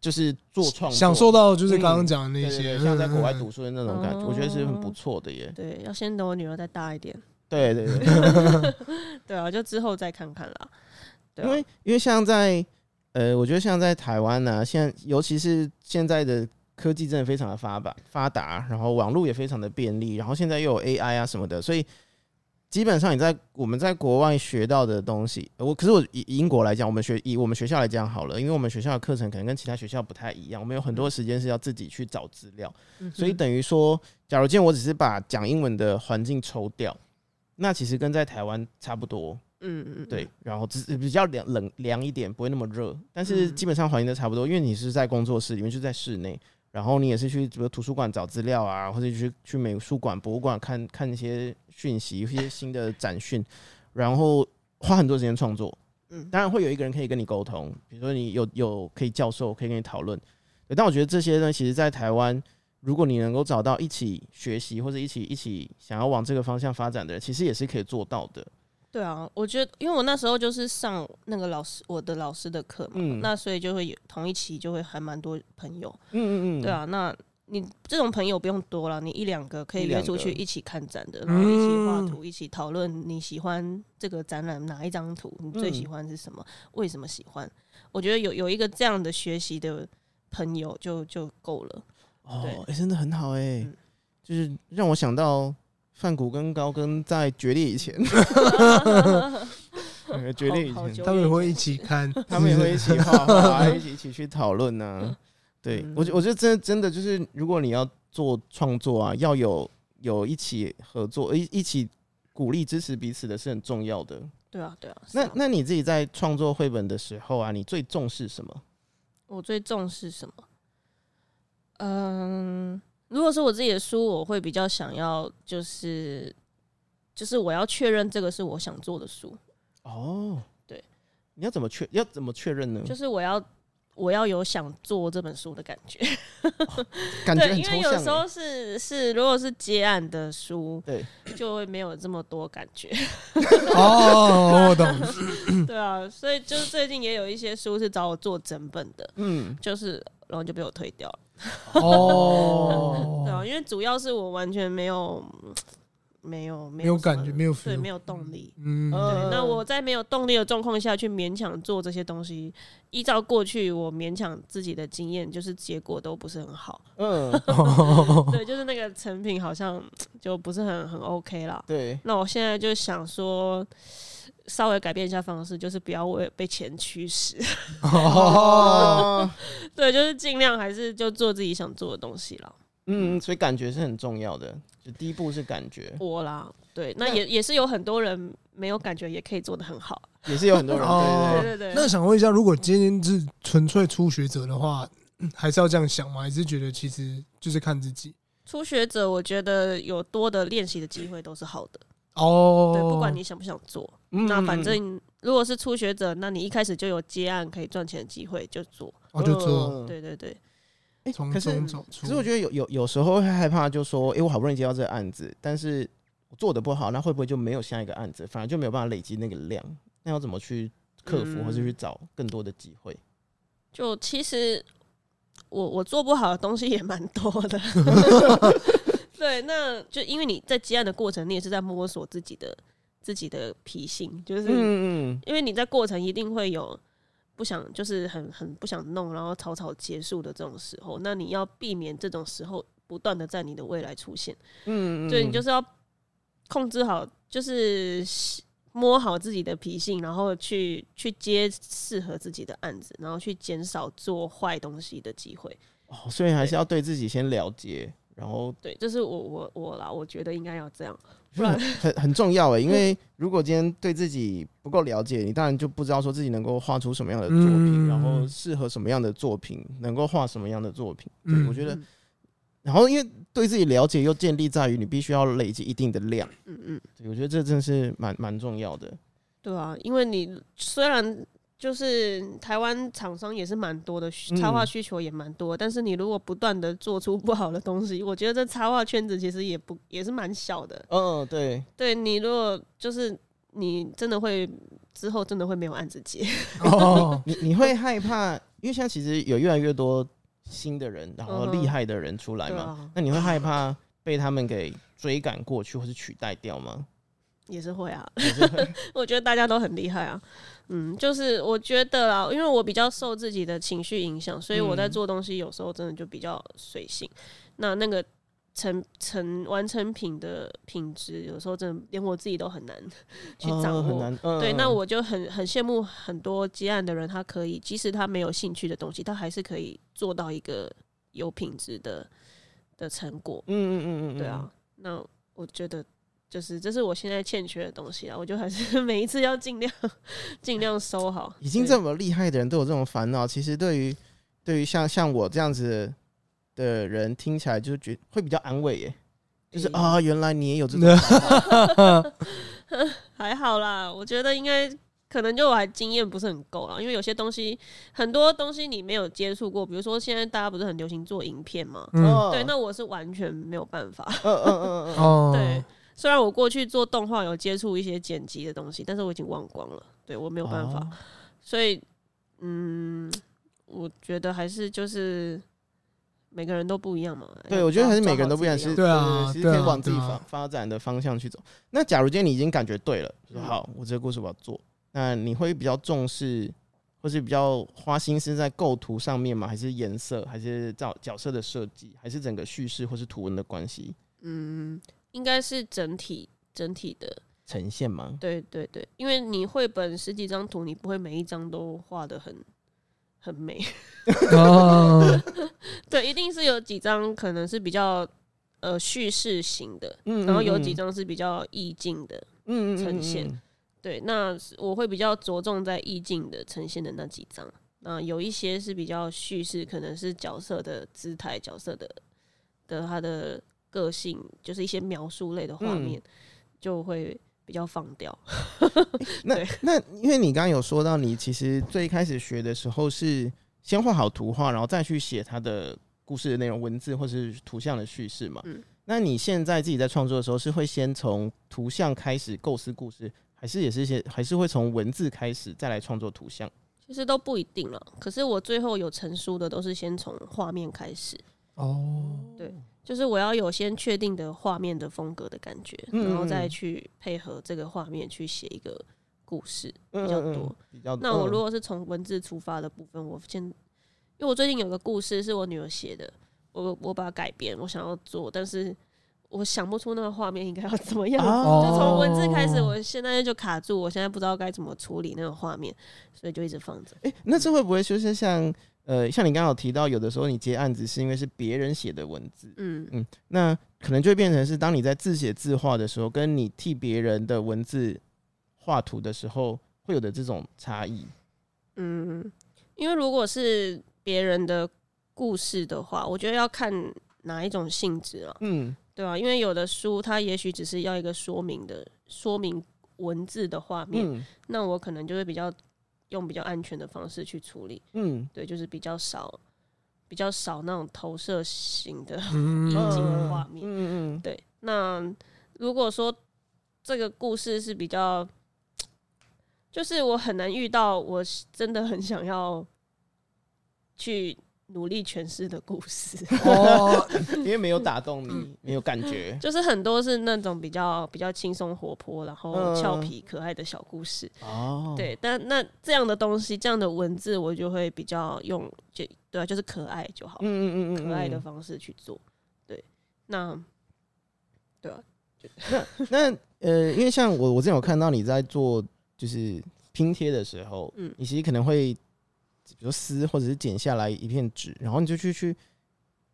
就是做创，享受到就是刚刚讲的那些，像在国外读书的那种感觉，我觉得是很不错的耶。对，要先等我女儿再大一点。对对对，*laughs* 对啊，就之后再看看啦。因为因为像在呃，我觉得像在台湾呢、啊，现在尤其是现在的科技真的非常的发达发达，然后网络也非常的便利，然后现在又有 AI 啊什么的，所以基本上你在我们在国外学到的东西，我可是我以英国来讲，我们学以我们学校来讲好了，因为我们学校的课程可能跟其他学校不太一样，我们有很多时间是要自己去找资料，所以等于说，假如今天我只是把讲英文的环境抽掉，那其实跟在台湾差不多。嗯嗯对，然后只是比较凉冷凉一点，不会那么热，但是基本上环境都差不多，因为你是在工作室里面，就在室内，然后你也是去比如图书馆找资料啊，或者去去美术馆、博物馆看看一些讯息、一些新的展讯，然后花很多时间创作。嗯，当然会有一个人可以跟你沟通，比如说你有有可以教授可以跟你讨论。但我觉得这些呢，其实在台湾，如果你能够找到一起学习或者一起一起想要往这个方向发展的人，其实也是可以做到的。对啊，我觉得，因为我那时候就是上那个老师我的老师的课嘛，嗯、那所以就会有同一期就会还蛮多朋友。嗯嗯嗯，对啊，那你这种朋友不用多了，你一两个可以约出去一起看展的，然后一起画图，一起讨论你喜欢这个展览哪一张图，你最喜欢是什么，嗯、为什么喜欢？我觉得有有一个这样的学习的朋友就就够了。哦，哎、欸，真的很好哎、就是让我想到。梵谷跟高跟在决裂以前，*laughs* 决裂以前，*laughs* 他们也会一起看，他们也会一起画画，一起一起去讨论呢。对我，我觉得真的真的就是，如果你要做创作啊，要有有一起合作，一一起鼓励支持彼此的是很重要的。对啊，对啊。那那你自己在创作绘本的时候啊，你最重视什么？我最重视什么？嗯。如果是我自己的书，我会比较想要，就是，就是我要确认这个是我想做的书。哦，对，你要怎么确要怎么确认呢？就是我要我要有想做这本书的感觉，哦、感觉很抽象。因为有时候是是，如果是接案的书，对，就会没有这么多感觉。*laughs* 哦，我懂。*laughs* 对啊，所以就是最近也有一些书是找我做整本的，嗯，就是然后就被我推掉了。哦，*laughs* 对啊，因为主要是我完全没有、没有、没有感觉，没有对，没有动力。嗯，对。那我在没有动力的状况下去勉强做这些东西，依照过去我勉强自己的经验，就是结果都不是很好。嗯，*laughs* 对，就是那个成品好像就不是很很 OK 啦。对。那我现在就想说。稍微改变一下方式，就是不要为被钱驱使。哦，*laughs* 对，就是尽量还是就做自己想做的东西了。嗯，所以感觉是很重要的。就第一步是感觉。我啦，对，那也也是有很多人没有感觉也可以做的很好。也是有很多人。对对对。那想问一下，如果今天是纯粹初学者的话，还是要这样想吗？还是觉得其实就是看自己？初学者，我觉得有多的练习的机会都是好的。哦，对，不管你想不想做，嗯、那反正如果是初学者，那你一开始就有接案可以赚钱的机会，就做，哦，就做，对对对。哎、欸，可是可是我觉得有有有时候会害怕，就说，哎、欸，我好不容易接到这个案子，但是我做的不好，那会不会就没有下一个案子，反而就没有办法累积那个量？那要怎么去克服，或是去找更多的机会？就其实我我做不好的东西也蛮多的。*laughs* 对，那就因为你在接案的过程，你也是在摸索自己的自己的脾性，就是嗯嗯，因为你在过程一定会有不想，就是很很不想弄，然后草草结束的这种时候，那你要避免这种时候不断的在你的未来出现，嗯，对，你就是要控制好，就是摸好自己的脾性，然后去去接适合自己的案子，然后去减少做坏东西的机会。哦，所以还是要对自己先了解。然后对，这是我我我啦，我觉得应该要这样，不然很很重要诶。因为如果今天对自己不够了解，你当然就不知道说自己能够画出什么样的作品，然后适合什么样的作品，能够画什么样的作品。对，我觉得，然后因为对自己了解又建立在于你必须要累积一定的量。嗯嗯，对，我觉得这真的是蛮蛮重要的。对啊，因为你虽然。就是台湾厂商也是蛮多的，插画需求也蛮多，嗯、但是你如果不断的做出不好的东西，我觉得这插画圈子其实也不也是蛮小的。嗯，对，对你如果就是你真的会之后真的会没有案子接。*laughs* 哦，你你会害怕，因为现在其实有越来越多新的人，然后厉害的人出来嘛，嗯啊、那你会害怕被他们给追赶过去或是取代掉吗？也是会啊，*laughs* 我觉得大家都很厉害啊。嗯，就是我觉得啊，因为我比较受自己的情绪影响，所以我在做东西有时候真的就比较随性。嗯、那那个成成完成品的品质，有时候真的连我自己都很难 *laughs* 去掌握。对，那我就很很羡慕很多接案的人，他可以即使他没有兴趣的东西，他还是可以做到一个有品质的的成果。嗯嗯嗯嗯，对啊。那我觉得。就是这是我现在欠缺的东西啊，我就还是 *laughs* 每一次要尽量尽量收好。已经这么厉害的人都有这种烦恼，其实对于对于像像我这样子的人听起来就觉会比较安慰耶，就是啊、哦，原来你也有这种，*laughs* 还好啦，我觉得应该可能就我还经验不是很够啦，因为有些东西很多东西你没有接触过，比如说现在大家不是很流行做影片嘛，嗯、对，那我是完全没有办法，嗯嗯嗯嗯，对，虽然我过去做动画有接触一些剪辑的东西，但是我已经忘光了，对我没有办法，哦、所以嗯，我觉得还是就是。每个人都不一样嘛？对，我觉得还是每个人都不一样，是，对啊，其实可以往自己发发展的方向去走。那假如今天你已经感觉对了，说好，我这个故事我要做，那你会比较重视，或是比较花心思在构图上面吗？还是颜色，还是角角色的设计，还是整个叙事或是图文的关系？嗯，应该是整体整体的呈现吗？对对对，因为你绘本十几张图，你不会每一张都画的很。很美。*laughs* 哦，对，一定是有几张可能是比较呃叙事型的，嗯，然后有几张是比较意境的，嗯呈现，对，那我会比较着重在意境的呈现的那几张，那有一些是比较叙事，可能是角色的姿态、角色的的他的个性，就是一些描述类的画面，就会。比较放掉，*laughs* 那那因为你刚刚有说到，你其实最开始学的时候是先画好图画，然后再去写它的故事的内容、文字或是图像的叙事嘛。嗯，那你现在自己在创作的时候，是会先从图像开始构思故事，还是也是先还是会从文字开始再来创作图像？其实都不一定了。可是我最后有成书的，都是先从画面开始。哦，对。就是我要有先确定的画面的风格的感觉，然后再去配合这个画面去写一个故事比较多。那我如果是从文字出发的部分，我先，因为我最近有个故事是我女儿写的，我我把它改编，我想要做，但是我想不出那个画面应该要怎么样，就从文字开始，我现在就卡住，我现在不知道该怎么处理那个画面，所以就一直放着。诶，那这会不会就是像？呃，像你刚刚有提到，有的时候你接案子是因为是别人写的文字，嗯嗯，那可能就会变成是当你在自写自画的时候，跟你替别人的文字画图的时候，会有的这种差异。嗯，因为如果是别人的故事的话，我觉得要看哪一种性质啊，嗯，对啊，因为有的书它也许只是要一个说明的说明文字的画面，嗯，那我可能就会比较。用比较安全的方式去处理，嗯，对，就是比较少，比较少那种投射型的意境的画面，嗯嗯，嗯，对。那如果说这个故事是比较，就是我很难遇到，我真的很想要去。努力诠释的故事。*laughs* 哦，*laughs* 因为没有打动你，没有感觉，*laughs* 就是很多是那种比较比较轻松活泼，然后俏皮可爱的小故事哦。对，但那这样的东西，这样的文字，我就会比较用就对啊，就是可爱就好，嗯嗯嗯，可爱的方式去做。对，那对啊，那那呃，因为像我我之前有看到你在做就是拼贴的时候，嗯，你其实可能会。比如撕或者是剪下来一片纸，然后你就去去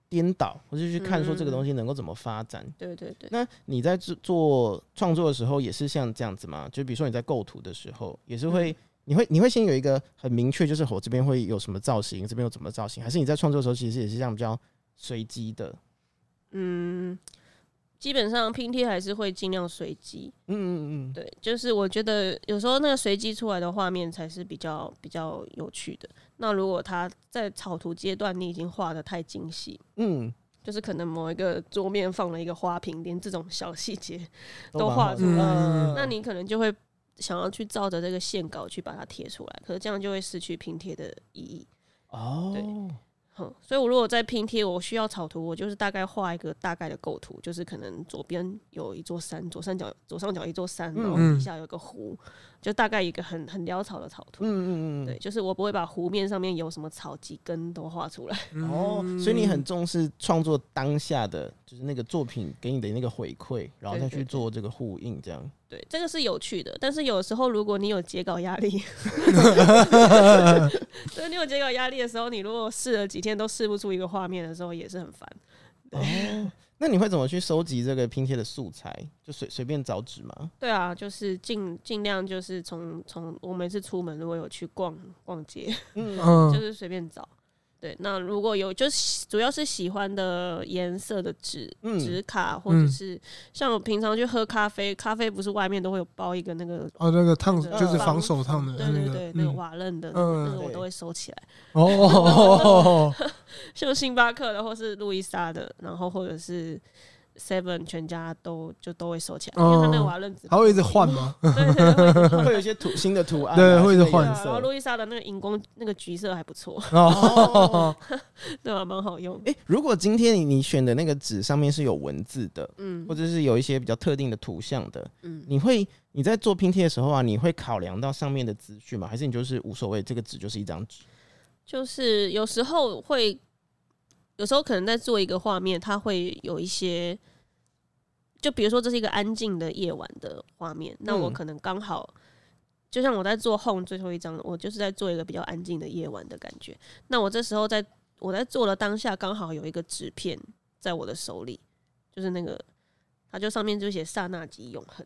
颠倒，或者去看说这个东西能够怎么发展。嗯、对对对。那你在做做创作的时候也是像这样子吗？就比如说你在构图的时候，也是会，嗯、你会你会先有一个很明确，就是我这边会有什么造型，这边有什么造型，还是你在创作的时候其实也是这样比较随机的？嗯。基本上拼贴还是会尽量随机，嗯嗯嗯，对，就是我觉得有时候那个随机出来的画面才是比较比较有趣的。那如果他在草图阶段你已经画的太精细，嗯，就是可能某一个桌面放了一个花瓶，连这种小细节 *laughs* 都画出来，嗯，那你可能就会想要去照着这个线稿去把它贴出来，可是这样就会失去拼贴的意义。哦，对。所以，我如果在拼贴，我需要草图，我就是大概画一个大概的构图，就是可能左边有一座山，左上角左上角一座山，然后底下有个湖。就大概一个很很潦草的草图，嗯嗯嗯，对，就是我不会把湖面上面有什么草几根都画出来。哦，所以你很重视创作当下的，就是那个作品给你的那个回馈，然后再去做这个呼应，这样。对，这个是有趣的，但是有时候如果你有截稿压力，*laughs* *laughs* 所以你有截稿压力的时候，你如果试了几天都试不出一个画面的时候，也是很烦。哦那你会怎么去收集这个拼贴的素材？就随随便找纸吗？对啊，就是尽尽量就是从从我每次出门如果有去逛逛街，嗯，就是随便找。对，那如果有就是主要是喜欢的颜色的纸纸、嗯、卡，或者是像我平常去喝咖啡，咖啡不是外面都会有包一个那个哦，那个烫就是防手烫的，对对对，那个瓦楞的，嗯、那个我都会收起来。哦，*laughs* 像星巴克的或是路易莎的，然后或者是。Seven 全家都就都会收起来，因为他那个瓦楞纸，还会一直换吗？*laughs* 对，对，会有一些图新的图案，对，会一直换。然后路易莎的那个荧光那个橘色还不错，*laughs* 哦，*laughs* 对啊，蛮好用。哎、欸，如果今天你你选的那个纸上面是有文字的，嗯，或者是有一些比较特定的图像的，嗯，你会你在做拼贴的时候啊，你会考量到上面的资讯吗？还是你就是无所谓，这个纸就是一张纸？就是有时候会。有时候可能在做一个画面，它会有一些，就比如说这是一个安静的夜晚的画面，那我可能刚好，就像我在做 home 最后一张，我就是在做一个比较安静的夜晚的感觉。那我这时候在我在做的当下，刚好有一个纸片在我的手里，就是那个，它就上面就写刹那即永恒。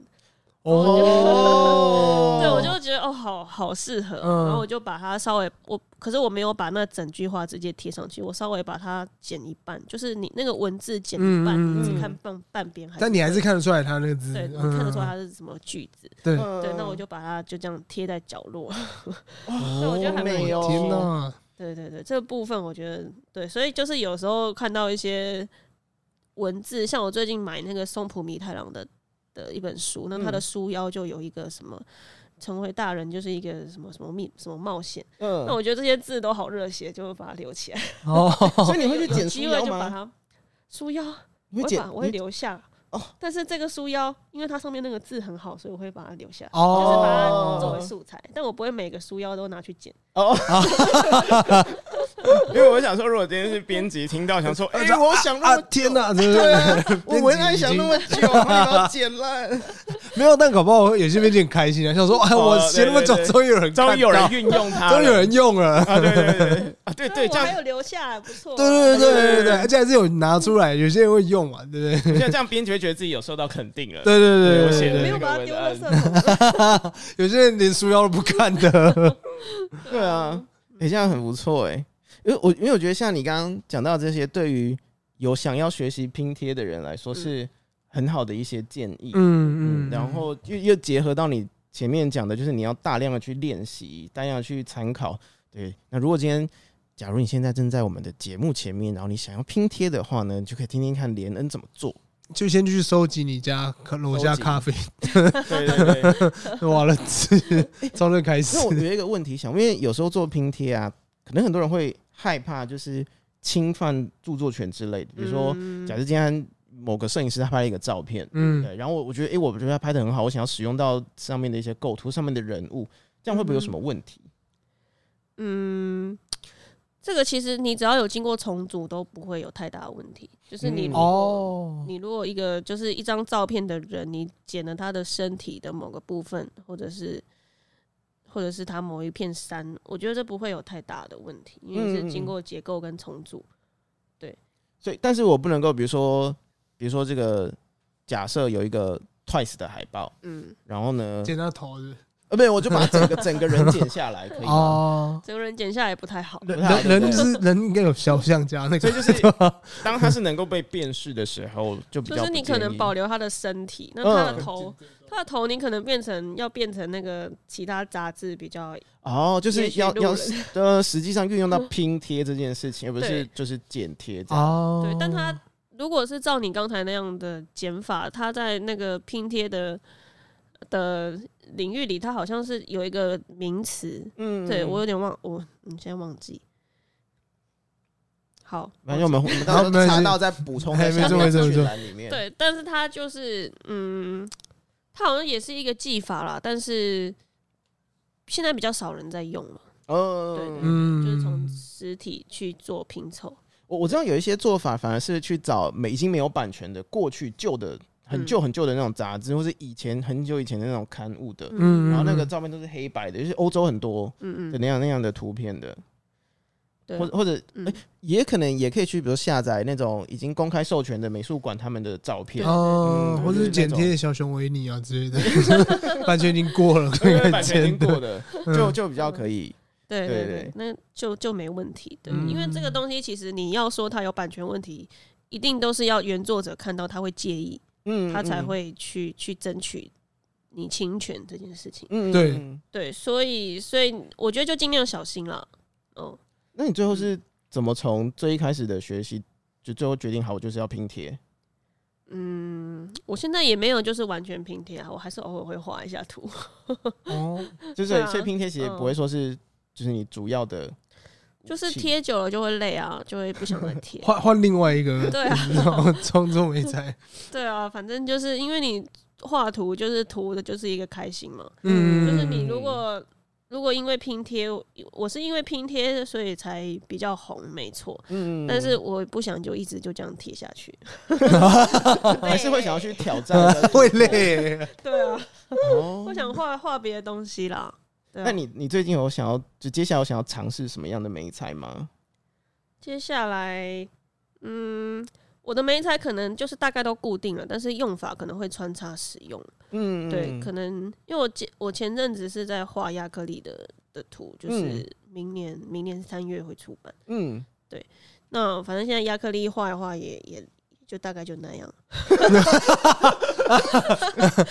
哦，*laughs* 对，我就觉得哦，好好适合，嗯、然后我就把它稍微我，可是我没有把那整句话直接贴上去，我稍微把它剪一半，就是你那个文字剪一半，嗯、你只看半半边，但你还是看得出来它那个字，对，嗯、看得出来它是什么句子，对。对，那我就把它就这样贴在角落，*laughs* 那我觉得还蛮有天哪，对对对，这个部分我觉得对，所以就是有时候看到一些文字，像我最近买那个松浦弥太郎的。的一本书，那他的书腰就有一个什么，成为大人就是一个什么什么秘什么冒险。嗯，那我觉得这些字都好热血，就会把它留起来。哦，*laughs* 所以你会去剪书腰吗？书腰，我会把我会留下。哦，但是这个书腰，因为它上面那个字很好，所以我会把它留下，就是把它作为素材。但我不会每个书腰都拿去剪。哦。*laughs* 因为我想说，如果今天是编辑听到，想说，*laughs* 哎，我想那么天哪，对啊，*laughs* 我文案想那么久，要剪烂，*laughs* 没有，但搞不好有些编辑很开心啊，想说，哎，我写那么久，终于有人，终于有人运用它，*laughs* 终于有人用了，啊，对对对，啊，对对，*laughs* 这样。还有留下来，不错，对对对对对对，而且还是有拿出来，有些人会用嘛，对不对？像这样编辑会觉得自己有受到肯定了，对对对，我写的没有把它丢垃圾，有些人连书腰都不看的，对啊，哎，这样很不错，哎。因为我因为我觉得像你刚刚讲到这些，对于有想要学习拼贴的人来说是很好的一些建议。嗯嗯，然后又又结合到你前面讲的，就是你要大量的去练习，大量的去参考。对，那如果今天假如你现在正在我们的节目前面，然后你想要拼贴的话呢，就可以听听看连恩怎么做。就先去收集你家楼下咖啡。对对 *laughs* 对，完了，从这开始。那我有一个问题想，因为有时候做拼贴啊，可能很多人会。害怕就是侵犯著作权之类的，比如说，假设今天某个摄影师他拍了一个照片，嗯，对，然后我我觉得，哎，我觉得他拍的很好，我想要使用到上面的一些构图、上面的人物，这样会不会有什么问题？嗯，这个其实你只要有经过重组都不会有太大的问题。就是你哦，你如果一个就是一张照片的人，你剪了他的身体的某个部分，或者是。或者是他某一片山，我觉得这不会有太大的问题，因为是经过结构跟重组。对，所以但是我不能够，比如说，比如说这个假设有一个 Twice 的海报，嗯，然后呢，剪到头是，呃，不，我就把整个 *laughs* 整个人剪下来，可以吗？哦，整个人剪下来不太好，人人是人应该有肖像家那个，所以就是 *laughs* 当他是能够被辨识的时候，就比较就是你可能保留他的身体，那他的头。他的头，你可能变成要变成那个其他杂志比较哦，就是要要 *laughs* 呃，实际上运用到拼贴这件事情，而不是就是剪贴这样。哦，对，但他如果是照你刚才那样的减法，它在那个拼贴的的领域里，它好像是有一个名词。嗯，对我有点忘，我你先忘记。好，反正我们我们到时候查到再补充在下面资讯栏里面。对，但是它就是嗯。它好像也是一个技法啦，但是现在比较少人在用了。哦，对，对，对，嗯，就是从实体去做拼凑。我我知道有一些做法，反而是去找没已经没有版权的过去旧的很旧很旧的那种杂志，或是以前很久以前的那种刊物的，嗯，然后那个照片都是黑白的，就是欧洲很多，嗯嗯，的那样那样的图片的。或或者，欸，也可能也可以去，比如下载那种已经公开授权的美术馆他们的照片，哦，或者是剪贴小熊维尼啊之类的，*laughs* 版权已经过了，版权已经过的，就就比较可以。对对对，那就就没问题。对，因为这个东西其实你要说它有版权问题，一定都是要原作者看到他会介意，嗯，他才会去去争取你侵权这件事情。嗯，对对，所以所以我觉得就尽量小心了。哦，那你最后是怎么从最一开始的学习，就最后决定好我就是要拼贴？嗯，我现在也没有就是完全拼贴啊，我还是偶尔会画一下图。哦，*laughs* 就是所以拼贴其实不会说是。就是你主要的，就是贴久了就会累啊，就会不想再贴。*laughs* 换换另外一个，对啊，装作没在。*laughs* 对啊，反正就是因为你画图就是图的就是一个开心嘛。嗯，就是你如果如果因为拼贴，我是因为拼贴所以才比较红，没错。嗯，但是我不想就一直就这样贴下去，*laughs* 还是会想要去挑战，会累。对啊，我想画画别的东西啦。那你你最近有想要就接下来有想要尝试什么样的媒材吗？接下来，嗯，我的媒材可能就是大概都固定了，但是用法可能会穿插使用。嗯，对，可能因为我前我前阵子是在画亚克力的的图，就是明年、嗯、明年三月会出版。嗯，对，那反正现在亚克力画一画也也。就大概就那样。*laughs*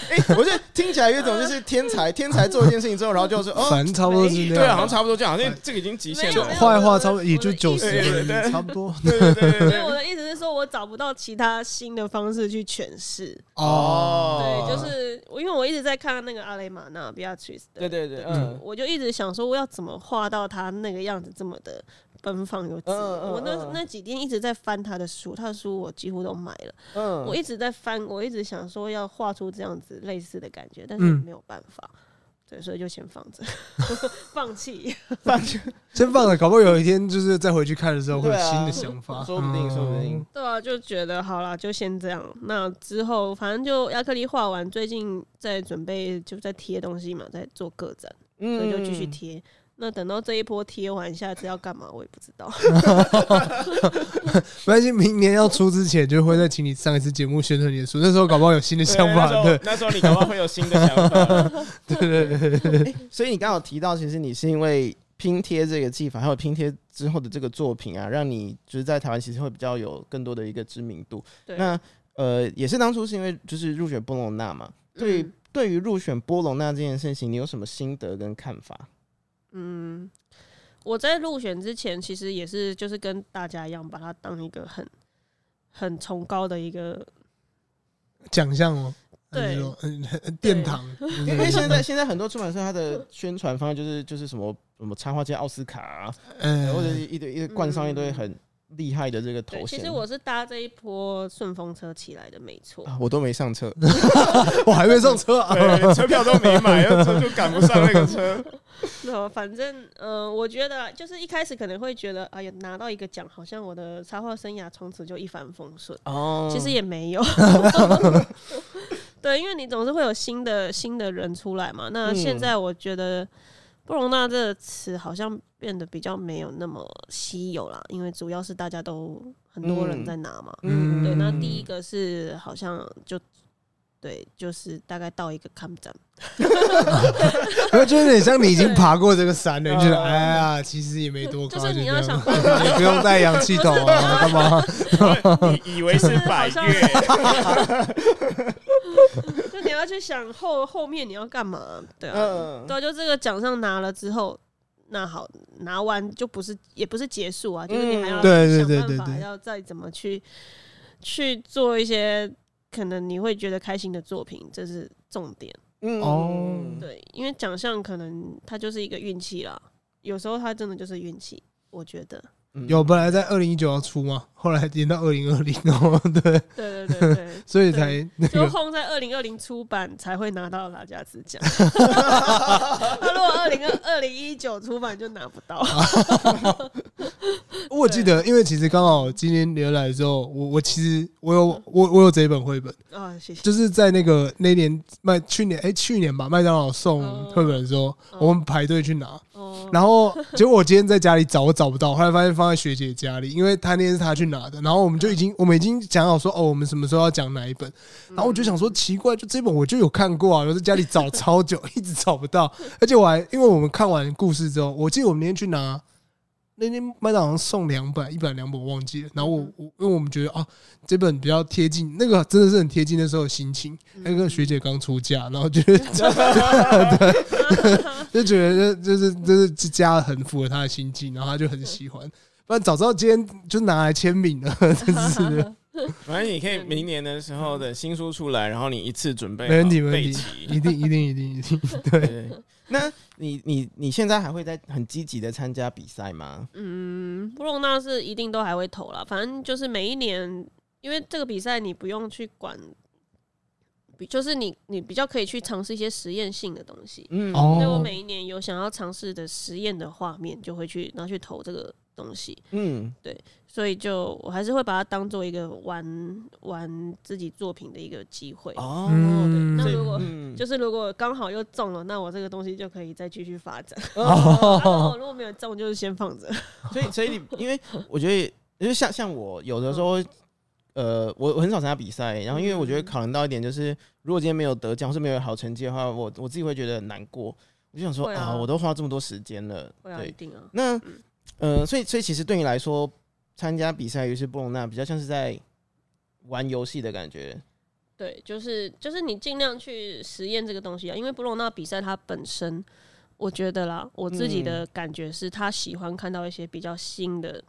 哎，我觉得听起来有一种就是天才，天才做一件事情之后，然后就是哦，反正差不多是这样，对啊，好像差不多这样，好像这个已经极限了。画一画差不多也就九十分，差不多。对对对。所以我的意思是说，我找不到其他新的方式去诠释。哦。对，就是我，因为我一直在看那个阿雷玛娜比亚崔斯的。对对对。嗯。我就一直想说，我要怎么画到他那个样子这么的。奔放有自我，我那那几天一直在翻他的书，他的书我几乎都买了。嗯，我一直在翻，我一直想说要画出这样子类似的感觉，但是没有办法。对，所以就先放着，*laughs* 放弃，放弃，*laughs* 先放着，搞不好有一天就是再回去看的时候会有新的想法，说不定，说不定。对啊，就觉得好了，就先这样。那之后反正就亚克力画完，最近在准备就在贴东西嘛，在做个展，所以就继续贴。那等到这一波贴完，下次要干嘛我也不知道。*laughs* 没关系，明年要出之前就会再请你上一次节目宣传你的书，那时候搞不好有新的想法。对，那时候你搞不好会有新的想法。*laughs* 对对对对对。所以你刚好提到，其实你是因为拼贴这个技法，还有拼贴之后的这个作品啊，让你就是在台湾其实会比较有更多的一个知名度。对。那呃，也是当初是因为就是入选波隆那嘛。对，对于入选波隆那这件事情，你有什么心得跟看法？嗯，我在入选之前，其实也是就是跟大家一样，把它当一个很很崇高的一个奖项哦。对，殿堂。因为现在 *laughs* 现在很多出版社它的宣传方案就是就是什么什么插画界奥斯卡啊，嗯，或者一堆一堆冠上一堆很。厉害的这个头衔，其实我是搭这一波顺风车起来的，没错。我都没上车，*laughs* 我还没上车啊，车票都没买，车就赶不上那个车。*laughs* 那反正，嗯、呃，我觉得就是一开始可能会觉得，哎呀，拿到一个奖，好像我的插画生涯从此就一帆风顺。哦，其实也没有。*laughs* 对，因为你总是会有新的新的人出来嘛。那现在我觉得。波隆那这个词好像变得比较没有那么稀有了，因为主要是大家都很多人在拿嘛。嗯，对。那第一个是好像就对，就是大概到一个坎站，*laughs* 我觉得有点像你已经爬过这个山了，就是哎呀，其实也没多高，就是你要想，也不用带氧气筒啊，干嘛？你以为是百岳？你要去想后后面你要干嘛？对啊，对啊，就这个奖项拿了之后，那好，拿完就不是也不是结束啊，就是你还要想办法，要再怎么去去做一些可能你会觉得开心的作品，这是重点。嗯哦，对，因为奖项可能它就是一个运气啦，有时候它真的就是运气，我觉得。有本来在二零一九要出吗？后来延到二零二零哦，对对对对对，*laughs* 所以才就后在二零二零出版才会拿到拉加兹奖。*laughs* 那如果二零二二零一九出版就拿不到。*laughs* 我记得，因为其实刚好今天留来的时候，我我其实我有我我有这一本绘本啊，谢谢。就是在那个那年麦去年哎去年吧，麦当劳送绘本的时候，我们排队去拿。然后结果我今天在家里找，我找不到，后来发现放在学姐家里，因为她那天是她去拿的。然后我们就已经我们已经讲好说哦，我们什么时候要讲哪一本。然后我就想说奇怪，就这本我就有看过啊，我在家里找超久，一直找不到。而且我还因为我们看完故事之后，我记得我们那天去拿。那天麦当劳送两本，一本两本我忘记了。然后我我因为我们觉得啊，这本比较贴近，那个真的是很贴近那时候的心情。那个学姐刚出嫁，然后觉得对，*laughs* 就觉得就是就是这家很符合他的心境，然后他就很喜欢。不然早知道今天就拿来签名了，真是。*laughs* 反正你可以明年的时候的新书出来，然后你一次准备没问题，没问题，一定一定一定一定 *laughs* 对。那你你你现在还会在很积极的参加比赛吗？嗯，布隆纳是一定都还会投了。反正就是每一年，因为这个比赛你不用去管，就是你你比较可以去尝试一些实验性的东西。嗯，所以我每一年有想要尝试的实验的画面，就会去拿去投这个东西。嗯，对。所以就我还是会把它当做一个玩玩自己作品的一个机会哦。对，那如果 *laughs* 就是如果刚好又中了，那我这个东西就可以再继续发展。哦，如果没有中，就是先放着。*laughs* 所以，所以你因为我觉得，因为像像我有的时候，呃，我我很少参加比赛，然后因为我觉得考量到一点就是，如果今天没有得奖或是没有好成绩的话，我我自己会觉得很难过。我就想说啊，我都花这么多时间了，对，那呃，所以所以其实对你来说。参加比赛于是布隆纳比较像是在玩游戏的感觉，对，就是就是你尽量去实验这个东西啊，因为布隆纳比赛它本身，我觉得啦，我自己的感觉是他喜欢看到一些比较新的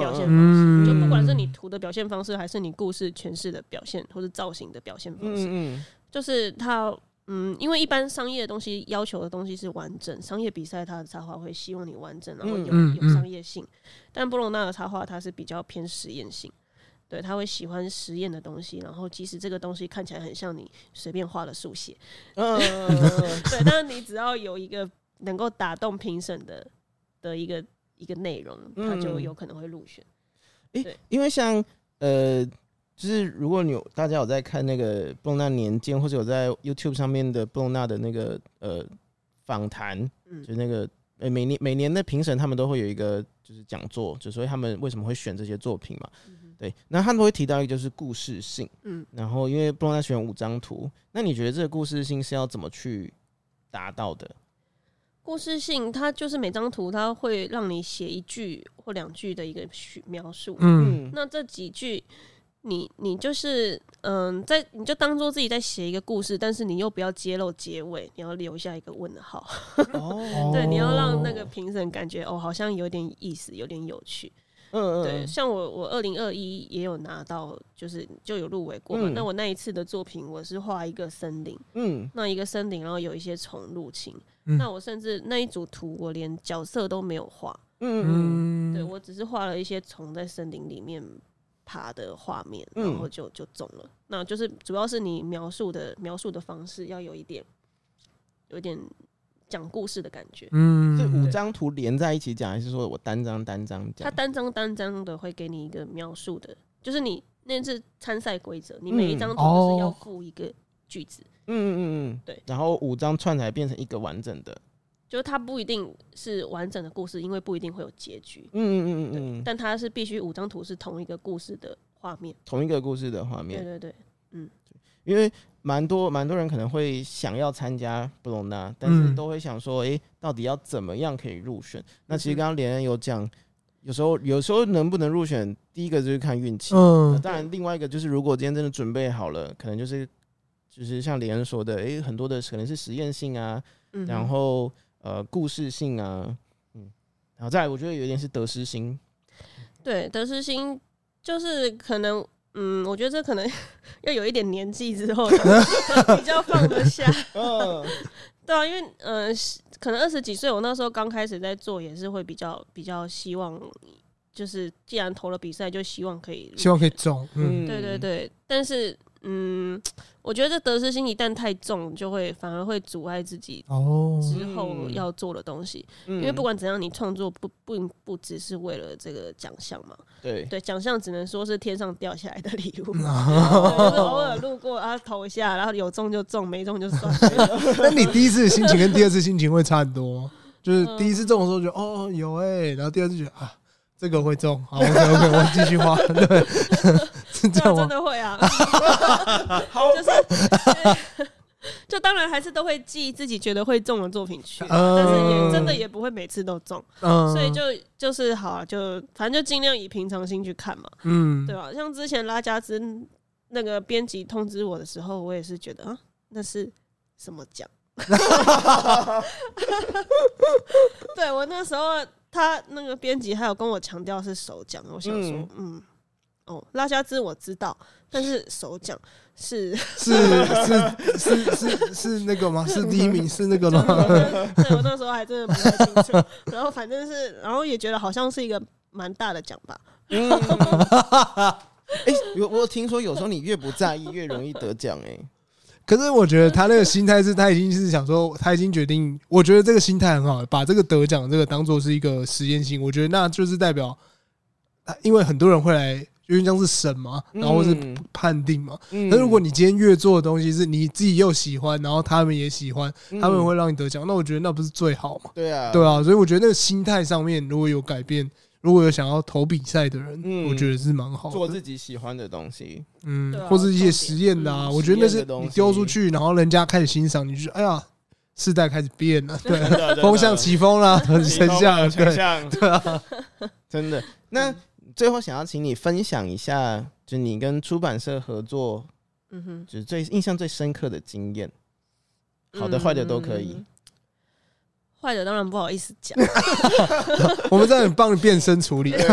表现方式，嗯、就不管是你图的表现方式，还是你故事诠释的表现，或是造型的表现方式，就是它。嗯，因为一般商业的东西要求的东西是完整，商业比赛它的插画会希望你完整，然后有有商业性。但布隆纳的插画它是比较偏实验性，对，他会喜欢实验的东西，然后即使这个东西看起来很像你随便画的速写，*laughs* 嗯，对，但是你只要有一个能够打动评审的的一个一个内容，他就有可能会入选。对，因为像呃。就是如果你有大家有在看那个布隆纳年鉴，或者有在 YouTube 上面的布隆纳的那个呃访谈，就那个呃每年每年的评审他们都会有一个就是讲座，就所以他们为什么会选这些作品嘛？对，那他们会提到一个就是故事性，嗯，然后因为布隆纳选五张图，那你觉得这个故事性是要怎么去达到的？故事性，它就是每张图它会让你写一句或两句的一个描述，嗯，那这几句。你你就是嗯，在你就当做自己在写一个故事，但是你又不要揭露结尾，你要留下一个问号。*laughs* 哦，对，你要让那个评审感觉哦，好像有点意思，有点有趣。嗯嗯，对，像我我二零二一也有拿到，就是就有入围过嘛。嗯、那我那一次的作品，我是画一个森林，嗯，那一个森林，然后有一些虫入侵。嗯、那我甚至那一组图，我连角色都没有画。嗯嗯，对，我只是画了一些虫在森林里面。爬的画面，然后就就中了。嗯、那就是主要是你描述的描述的方式要有一点，有点讲故事的感觉。嗯，是五张图连在一起讲，还是说我单张单张讲？它单张单张的会给你一个描述的，就是你那是参赛规则，你每一张图都是要附一个句子。嗯嗯嗯嗯嗯，对。然后五张串起来变成一个完整的。就是它不一定是完整的故事，因为不一定会有结局。嗯嗯嗯嗯嗯，但它是必须五张图是同一个故事的画面，同一个故事的画面。对对对，嗯，因为蛮多蛮多人可能会想要参加布隆纳，但是都会想说，哎、欸，到底要怎么样可以入选？那其实刚刚连恩有讲，有时候有时候能不能入选，第一个就是看运气。嗯，当然另外一个就是，如果今天真的准备好了，可能就是就是像廉恩说的，哎、欸，很多的可能是实验性啊，嗯、然后。呃，故事性啊，嗯，然后再来，我觉得有点是得失心。对，得失心就是可能，嗯，我觉得这可能 *laughs* 要有一点年纪之后 *laughs* 比较放得下。*laughs* 嗯，对啊，因为呃，可能二十几岁，我那时候刚开始在做，也是会比较比较希望，就是既然投了比赛，就希望可以，希望可以中。嗯，对对对，但是。嗯，*tsk* 我觉得这得失心一旦太重，就会反而会阻碍自己之后要做的东西。哦嗯、因为不管怎样，你创作不不不只是为了这个奖项嘛。对。对，奖项只能说是天上掉下来的礼物，*laughs* 就是偶尔路过啊投一下，然后有中就中，没中就算了。*laughs* 那你第一次的心情跟第二次心情会差很多吗？就是第一次中的时候觉得哦有哎、欸，然后第二次觉得啊这个会中，好 OK OK，我继续画，对，是这样吗？真的会啊，*laughs* 就是。*laughs* 就当然还是都会寄自己觉得会中的作品去，但是也真的也不会每次都中，所以就就是好啊，就反正就尽量以平常心去看嘛，嗯，对吧？像之前拉加兹那个编辑通知我的时候，我也是觉得啊，那是什么奖？*laughs* 对我那时候他那个编辑还有跟我强调是首奖，我想说，嗯，哦，拉加兹我知道，但是首奖。*laughs* 是是是是是是那个吗？*laughs* 是第一名是那个吗？对，我那时候还真的不太清楚。*laughs* 然后反正是，然后也觉得好像是一个蛮大的奖吧。嗯，哎，我我听说有时候你越不在意，越容易得奖。哎，可是我觉得他那个心态是，他已经是想说，他已经决定。我觉得这个心态很好，把这个得奖这个当做是一个实验性。我觉得那就是代表，因为很多人会来。因为这样是审嘛，然后是判定嘛。那、嗯、如果你今天越做的东西是你自己又喜欢，然后他们也喜欢，他们会让你得奖，那我觉得那不是最好嘛？对啊，对啊。所以我觉得那个心态上面如果有改变，如果有想要投比赛的人，嗯、我觉得是蛮好的。做自己喜欢的东西，嗯，或是一些实验的啊，我觉得那是你丢出去，然后人家开始欣赏，你就哎呀，世代开始变了，*laughs* 对，*laughs* 风向起风了，很成像，对，*laughs* 对啊，真的。那。最后想要请你分享一下，就你跟出版社合作，嗯哼，就是最印象最深刻的经验，好的坏的都可以，坏的当然不好意思讲，*laughs* 我们在帮你变身处理。*laughs*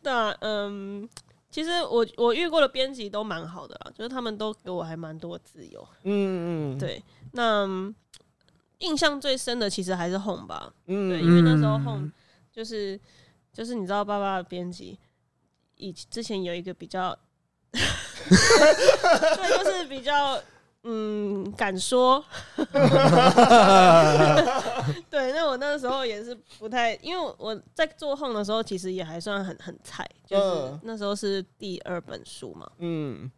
对啊，嗯，其实我我遇过的编辑都蛮好的啦，就是他们都给我还蛮多自由，嗯嗯，对，那印象最深的其实还是 Home 吧，嗯，对，因为那时候 Home 就是。就是你知道，爸爸的编辑以之前有一个比较，*laughs* 对，就是比较嗯敢说，*laughs* 对。那我那个时候也是不太，因为我在做 Home 的时候，其实也还算很很菜，就是那时候是第二本书嘛，嗯，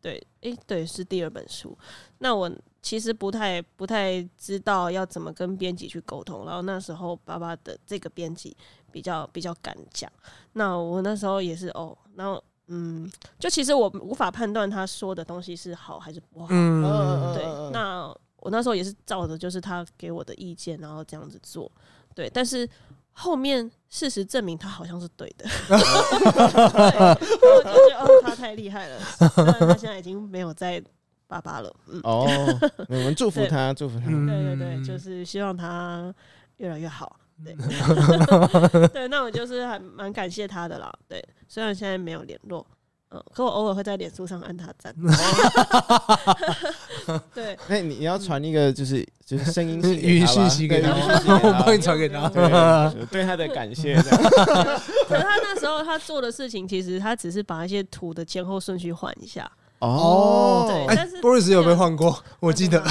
对，诶、欸，对，是第二本书。那我其实不太不太知道要怎么跟编辑去沟通，然后那时候爸爸的这个编辑。比较比较敢讲，那我那时候也是哦，然后嗯，就其实我无法判断他说的东西是好还是不好，嗯，对，那我那时候也是照着就是他给我的意见，然后这样子做，对，但是后面事实证明他好像是对的，*laughs* 对，我就觉得哦，他太厉害了，虽然他现在已经没有在爸爸了，嗯，哦，*laughs* 我们祝福他，祝福他，对对对，就是希望他越来越好。对，*laughs* 对，那我就是还蛮感谢他的啦。对，虽然现在没有联络，嗯，可我偶尔会在脸书上按他赞。*laughs* 对，*laughs* 那你你要传一个就是就是声音语音讯息给他，我帮你传给他，对他的感谢。可是他那时候他做的事情，其实他只是把一些图的前后顺序换一下。哦，对，但是 Boris 有没有换过？我记得。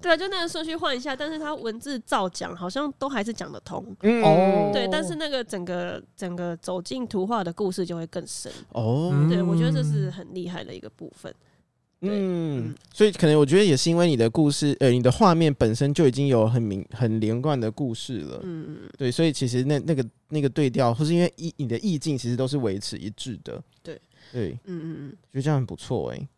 对啊，就那个顺序换一下，但是他文字照讲，好像都还是讲得通。嗯，对，但是那个整个整个走进图画的故事就会更深。哦，对，我觉得这是很厉害的一个部分。嗯，所以可能我觉得也是因为你的故事，呃，你的画面本身就已经有很明很连贯的故事了。嗯嗯，对，所以其实那那个那个对调，或是因为意你的意境其实都是维持一致的。对对，嗯嗯嗯，觉得这样很不错哎。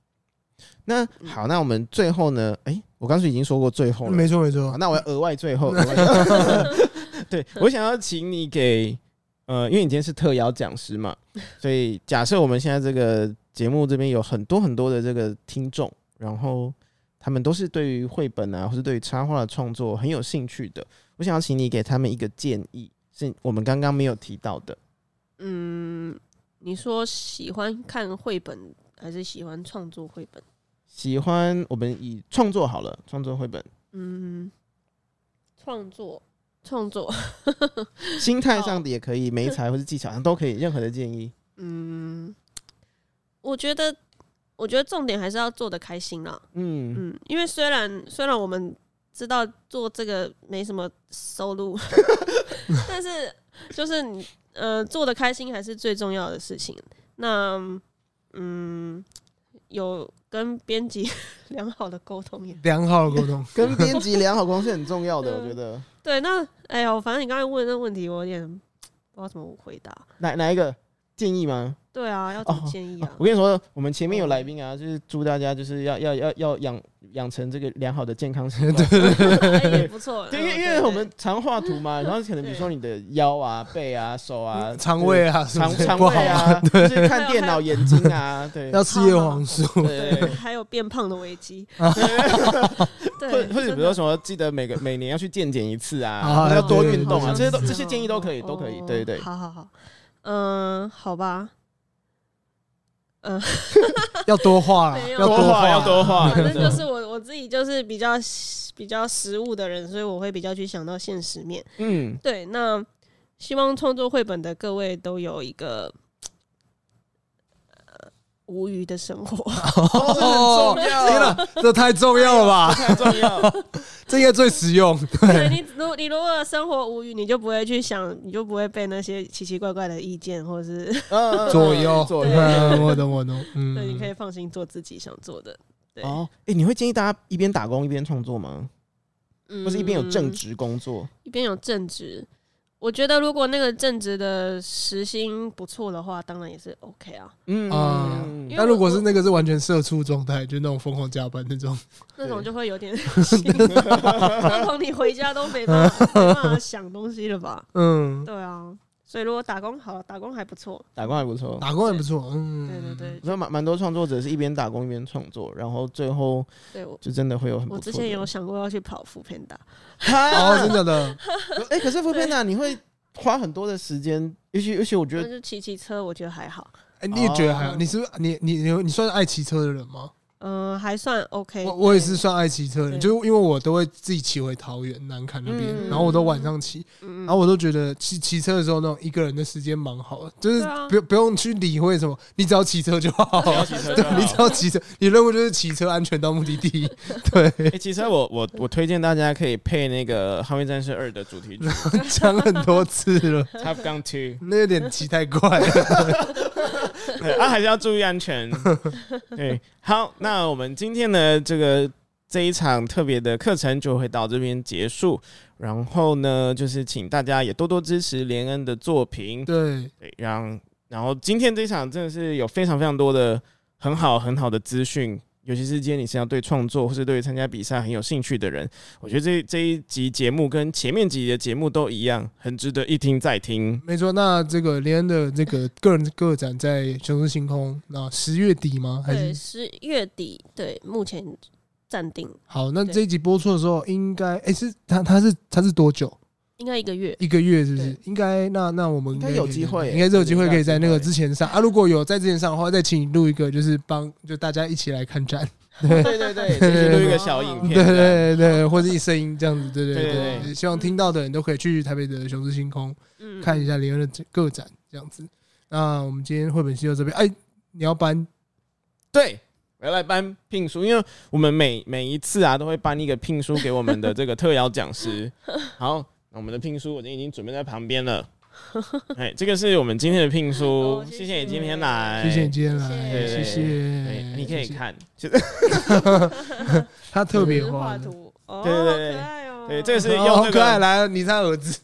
那好，那我们最后呢？哎、欸，我刚才已经说过最后了，没错没错。那我要额外最后，*laughs* *laughs* 对，我想要请你给呃，因为你今天是特邀讲师嘛，*laughs* 所以假设我们现在这个节目这边有很多很多的这个听众，然后他们都是对于绘本啊，或是对于插画的创作很有兴趣的，我想要请你给他们一个建议，是我们刚刚没有提到的。嗯，你说喜欢看绘本？还是喜欢创作绘本，喜欢我们以创作好了，创作绘本。嗯，创作创作，*laughs* 心态上的也可以，媒材或是技巧上都可以，任何的建议。嗯，我觉得，我觉得重点还是要做的开心啦。嗯嗯，因为虽然虽然我们知道做这个没什么收入，*laughs* 但是就是你呃做的开心还是最重要的事情。那。嗯，有跟编辑 *laughs* 良好的沟通也 *laughs* 良好的沟通，*laughs* 跟编辑良好沟通是很重要的，我觉得。对，那哎呦，反正你刚才问的那问题，我有点不知道怎么回答。哪哪一个建议吗？对啊，要怎么建议啊？我跟你说，我们前面有来宾啊，就是祝大家就是要要要要养养成这个良好的健康习惯，对 *laughs* *laughs* 也不错。因为因为我们常画图嘛，然后可能比如说你的腰啊、背啊、手啊、肠胃啊、肠肠胃啊，*laughs* 就是看电脑眼睛啊，对，要吃叶黄素，对，还有变胖的危机。对，或或者比如说什么，记得每个每年要去健检一次啊，要多运动啊，这些都这些建议都可以，都可以，对对。好好好，嗯，好吧。嗯，*laughs* 要多画，要多画，要多画。反正就是我我自己就是比较比较实务的人，所以我会比较去想到现实面。嗯，对。那希望创作绘本的各位都有一个呃无余的生活。哦，很重要，天哪，这太重要了吧？太重要。这应该最实用。对你，如你如果生活无虞，你就不会去想，你就不会被那些奇奇怪怪的意见或者是左右左右。我懂我懂。嗯，对，你可以放心做自己想做的。对哦，哎，你会建议大家一边打工一边创作吗？嗯，或是一边有正职工作，一边有正职。我觉得如果那个正职的时薪不错的话，当然也是 OK 啊。嗯啊，但如果是那个是完全社畜状态，就那种疯狂加班那种，*laughs* 那种就会有点 *laughs* 疯狂，*laughs* 你回家都没办法没办法想东西了吧？嗯，对啊。所以如果打工好，打工还不错，打工还不错，打工还不错。嗯，对对对。所以蛮蛮多创作者是一边打工一边创作，然后最后对就真的会有很。我之前有想过要去跑 foodpanda。哦，真的的。*laughs* 哎，可是 foodpanda 你会花很多的时间，尤其尤其我觉得，就骑骑车，我觉得还好。哎，你也觉得还好？你是你你你你算是爱骑车的人吗？嗯，还算 OK。我我也是算爱骑车的人，就因为我都会自己骑回桃园南崁那边，然后我都晚上骑，然后我都觉得骑骑车的时候那种一个人的时间蛮好的，就是不不用去理会什么，你只要骑车就好。只要骑车，你只要骑车，你任务就是骑车安全到目的地。对，骑车我我我推荐大家可以配那个《捍卫战士二》的主题曲，讲很多次了。Top Gun Two，那有点骑太快了。*laughs* *laughs* 对啊，还是要注意安全。*laughs* 对，好，那我们今天的这个这一场特别的课程就会到这边结束。然后呢，就是请大家也多多支持连恩的作品。对，对，让然后今天这一场真的是有非常非常多的很好很好的资讯。尤其是今天你是要对创作或是对参加比赛很有兴趣的人，我觉得这这一集节目跟前面几集的节目都一样，很值得一听再听。没错，那这个连恩的这个个人个展在雄狮星空，那十月底吗？还是，十月底？对，目前暂定。好，那这一集播出的时候应该，哎、欸，是他他是他是多久？应该一个月，一个月是不是？应该那那我们应该有机会，应该是有机会可以在那个之前上啊。如果有在之前上的话，再请你录一个，就是帮就大家一起来看展。对对对对，录一个小影片，*laughs* 对对对，或者一声音这样子，对对对。希望听到的人都可以去台北的雄狮星空看一下林恩的个展这样子。那我们今天绘本系到这边，哎，你要搬？对，我要来颁聘书，因为我们每每一次啊都会颁一个聘书给我们的这个特邀讲师。*laughs* 好。我们的聘书我今天已经准备在旁边了。*laughs* 哎，这个是我们今天的聘书，*laughs* 谢谢。你今天来，谢谢你今天来，谢谢。你可以看，*laughs* 他特别画图，对对对，对，这个是用这个可爱来，你是他儿子，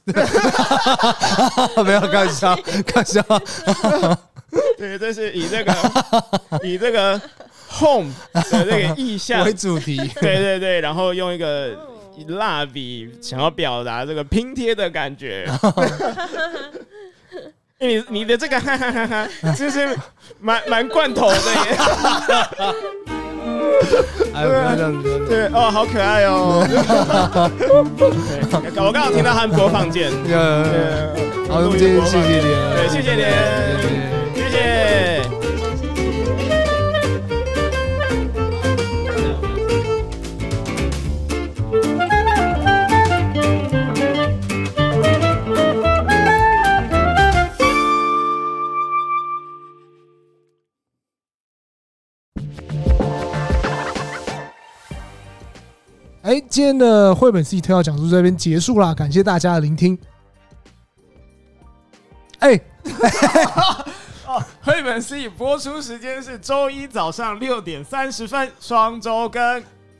没有开玩笑，开玩笑。对，这是以这个以这个 home 的这个意象为主题，对对对，然后用一个。蜡笔想要表达这个拼贴的感觉，*laughs* 你你的这个哈哈哈哈，就是蛮蛮罐头的耶，哎，不要这样子，对哦，好可爱哦，*laughs* 我刚好听到他们播放键，好，我们今天谢谢你，对，谢谢你，谢谢。哎，今天的绘本 C 特邀讲述这边结束啦，感谢大家的聆听。哎，*laughs* 绘本 C 播出时间是周一早上六点三十分，双周更。